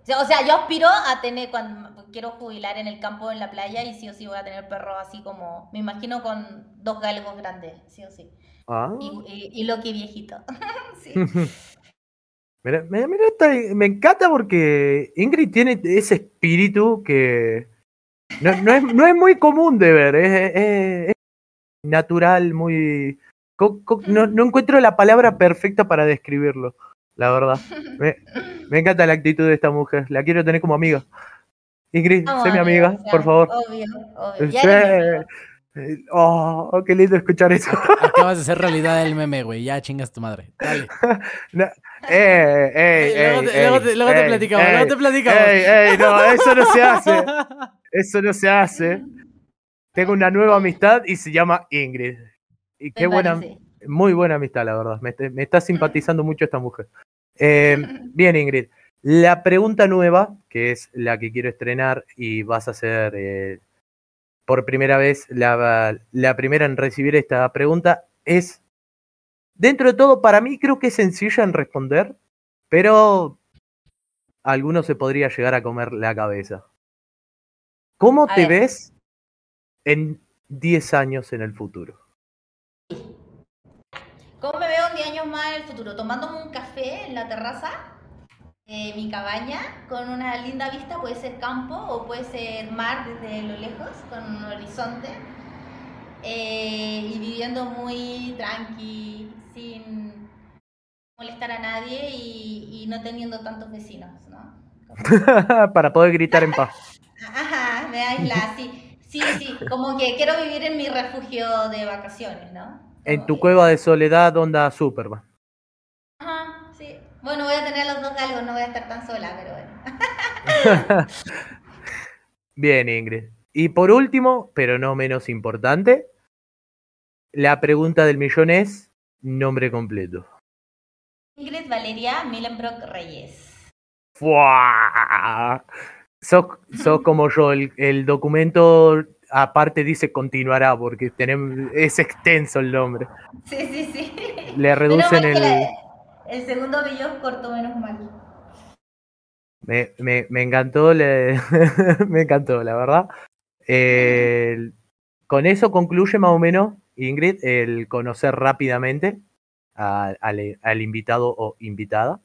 O sea, O sea, yo aspiro a tener, cuando quiero jubilar en el campo, en la playa, y sí o sí voy a tener perros así como, me imagino con dos galgos grandes, sí o sí. Ah. Y, y, y Loki viejito. sí. Mira, mira, mira esta- me encanta porque Ingrid tiene ese espíritu que no, no es, no es muy común de ver, es, es- es natural, muy... co- co- no, no encuentro la palabra perfecta para describirlo, la verdad. Me, me encanta la actitud de esta mujer, la quiero tener como amiga. Ingrid, sé mi amiga, por favor. Obvio, obvio. Sí. Ya Oh, qué lindo escuchar eso. Acabas de hacer realidad el meme, güey. Ya chingas tu madre. Dale. No, eh, ey, luego ey, te, luego te- luego te platicamos, luego te platicamos. Ey, ey, no, eso no se hace. Eso no se hace. Tengo una nueva amistad y se llama Ingrid. Y qué buena, muy buena amistad, la verdad. Me, me está simpatizando mucho esta mujer. Eh, bien, Ingrid. La pregunta nueva, que es la que quiero estrenar y vas a ser eh, por primera vez la, la primera en recibir esta pregunta, es, dentro de todo, para mí creo que es sencilla en responder, pero a algunos se podría llegar a comer la cabeza. ¿Cómo A te ver. ves en 10 años en el futuro? ¿Cómo me veo en 10 años más el futuro? ¿Tomándome un café en la terraza? eh, mi cabaña con una linda vista, puede ser campo o puede ser mar desde lo lejos, con un horizonte. Eh, y viviendo muy tranqui, sin molestar a nadie y, y no teniendo tantos vecinos, ¿no? Para poder gritar en paz. Ajá, me aísla, sí. Sí, sí, como que quiero vivir en mi refugio de vacaciones, ¿no? En tu cueva de soledad, onda Superman. Ajá, sí. Bueno, voy a tener los dos galgos, no voy a estar tan sola, pero bueno. Bien, Ingrid. Y por último, pero no menos importante, la pregunta del millón es nombre completo. Ingrid Valeria Milenbrock Reyes. ¡Fua! Sos, sos como yo, el, el documento aparte dice continuará porque tenemos, es extenso el nombre. Sí, sí, sí. Le reducen el... la- el segundo es corto, menos mal. Me, me, me encantó, le- me encantó, la verdad. Con eso concluye más o menos, Ingrid, el conocer rápidamente a- al invitado o invitada.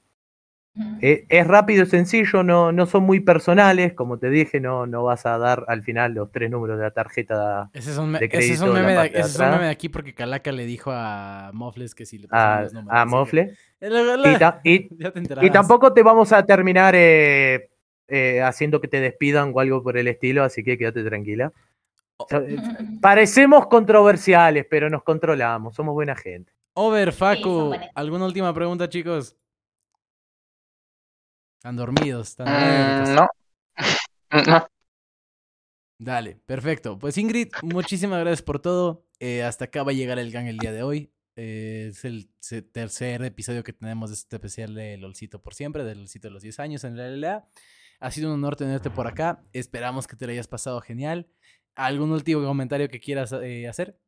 Eh, es rápido y sencillo, no, no son muy personales, como te dije, no, no vas a dar al final los tres números de la tarjeta Ese es un, me- de ese es crédito un en la meme, de, parte de ese es un meme de aquí porque Calaca le dijo a Mofles que si le a, los números. a que- Mofle. Eh, Y, ta- tampoco te vamos a terminar eh, eh, haciendo que te despidan o algo por el estilo, así que quédate tranquila. Parecemos controversiales, pero nos controlamos, somos buena gente. Over, Facu. ¿alguna última pregunta, chicos? Están dormidos, están Mm, no. No. Dale, perfecto. Pues Ingrid, muchísimas gracias por todo. Eh, hasta acá va a llegar el gang el día de hoy. Eh, es el tercer episodio que tenemos de este especial de LOLcito por siempre, del LOLcito de los 10 años en la LLA. Ha sido un honor tenerte por acá. Esperamos que te lo hayas pasado genial. ¿Algún último comentario que quieras eh, hacer?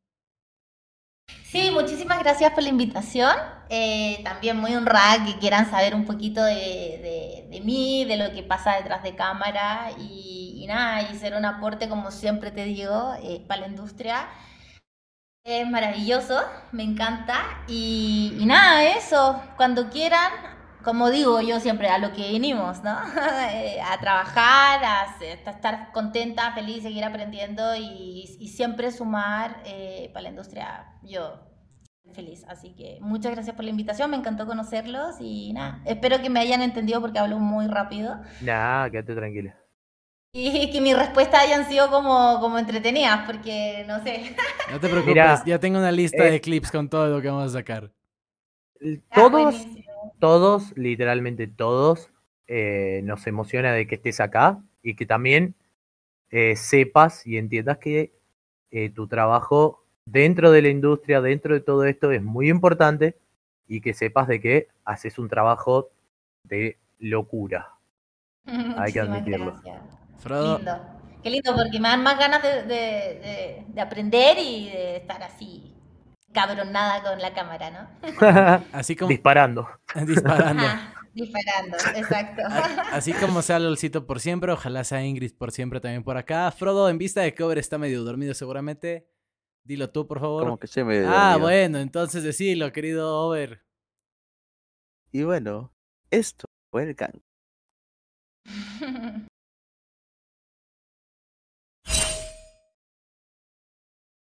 Sí, muchísimas gracias por la invitación. Eh, también muy honrada que quieran saber un poquito de, mí, de lo que pasa detrás de cámara y, y nada, y ser un aporte, como siempre te digo, eh, para la industria. Es maravilloso, me encanta. Y, y nada, eso, cuando quieran, como digo yo siempre, a lo que vinimos, ¿no? Eh, a trabajar, a, estar contenta, feliz, seguir aprendiendo y, y siempre sumar eh, para la industria. Yo feliz, así que muchas gracias por la invitación, me encantó conocerlos y nada, espero que me hayan entendido porque hablo muy rápido Nah, quédate tranquila. y que mis respuestas hayan sido como, como entretenidas, porque no sé. No te preocupes, Mira, ya tengo una lista eh, de clips con todo lo que vamos a sacar. Todos. Todos, literalmente todos, eh, nos emociona de que estés acá y que también eh, sepas y entiendas que eh, tu trabajo dentro de la industria, dentro de todo esto, es muy importante y que sepas de que haces un trabajo de locura. Hay que Muchísimas admitirlo. Frodo, Lindo. Qué lindo, porque me dan más ganas de, de- de- de aprender y de estar así cabronada con la cámara, ¿no? así como Disparando. disparando. Disparando, exacto. Así como sea LOLcito por siempre, ojalá sea Ingrid por siempre también por acá. Frodo, en vista de que Over está medio dormido seguramente, dilo tú, por favor. Como que se me ah, dormido. bueno, entonces decilo, querido Over. Y bueno, esto fue el gang.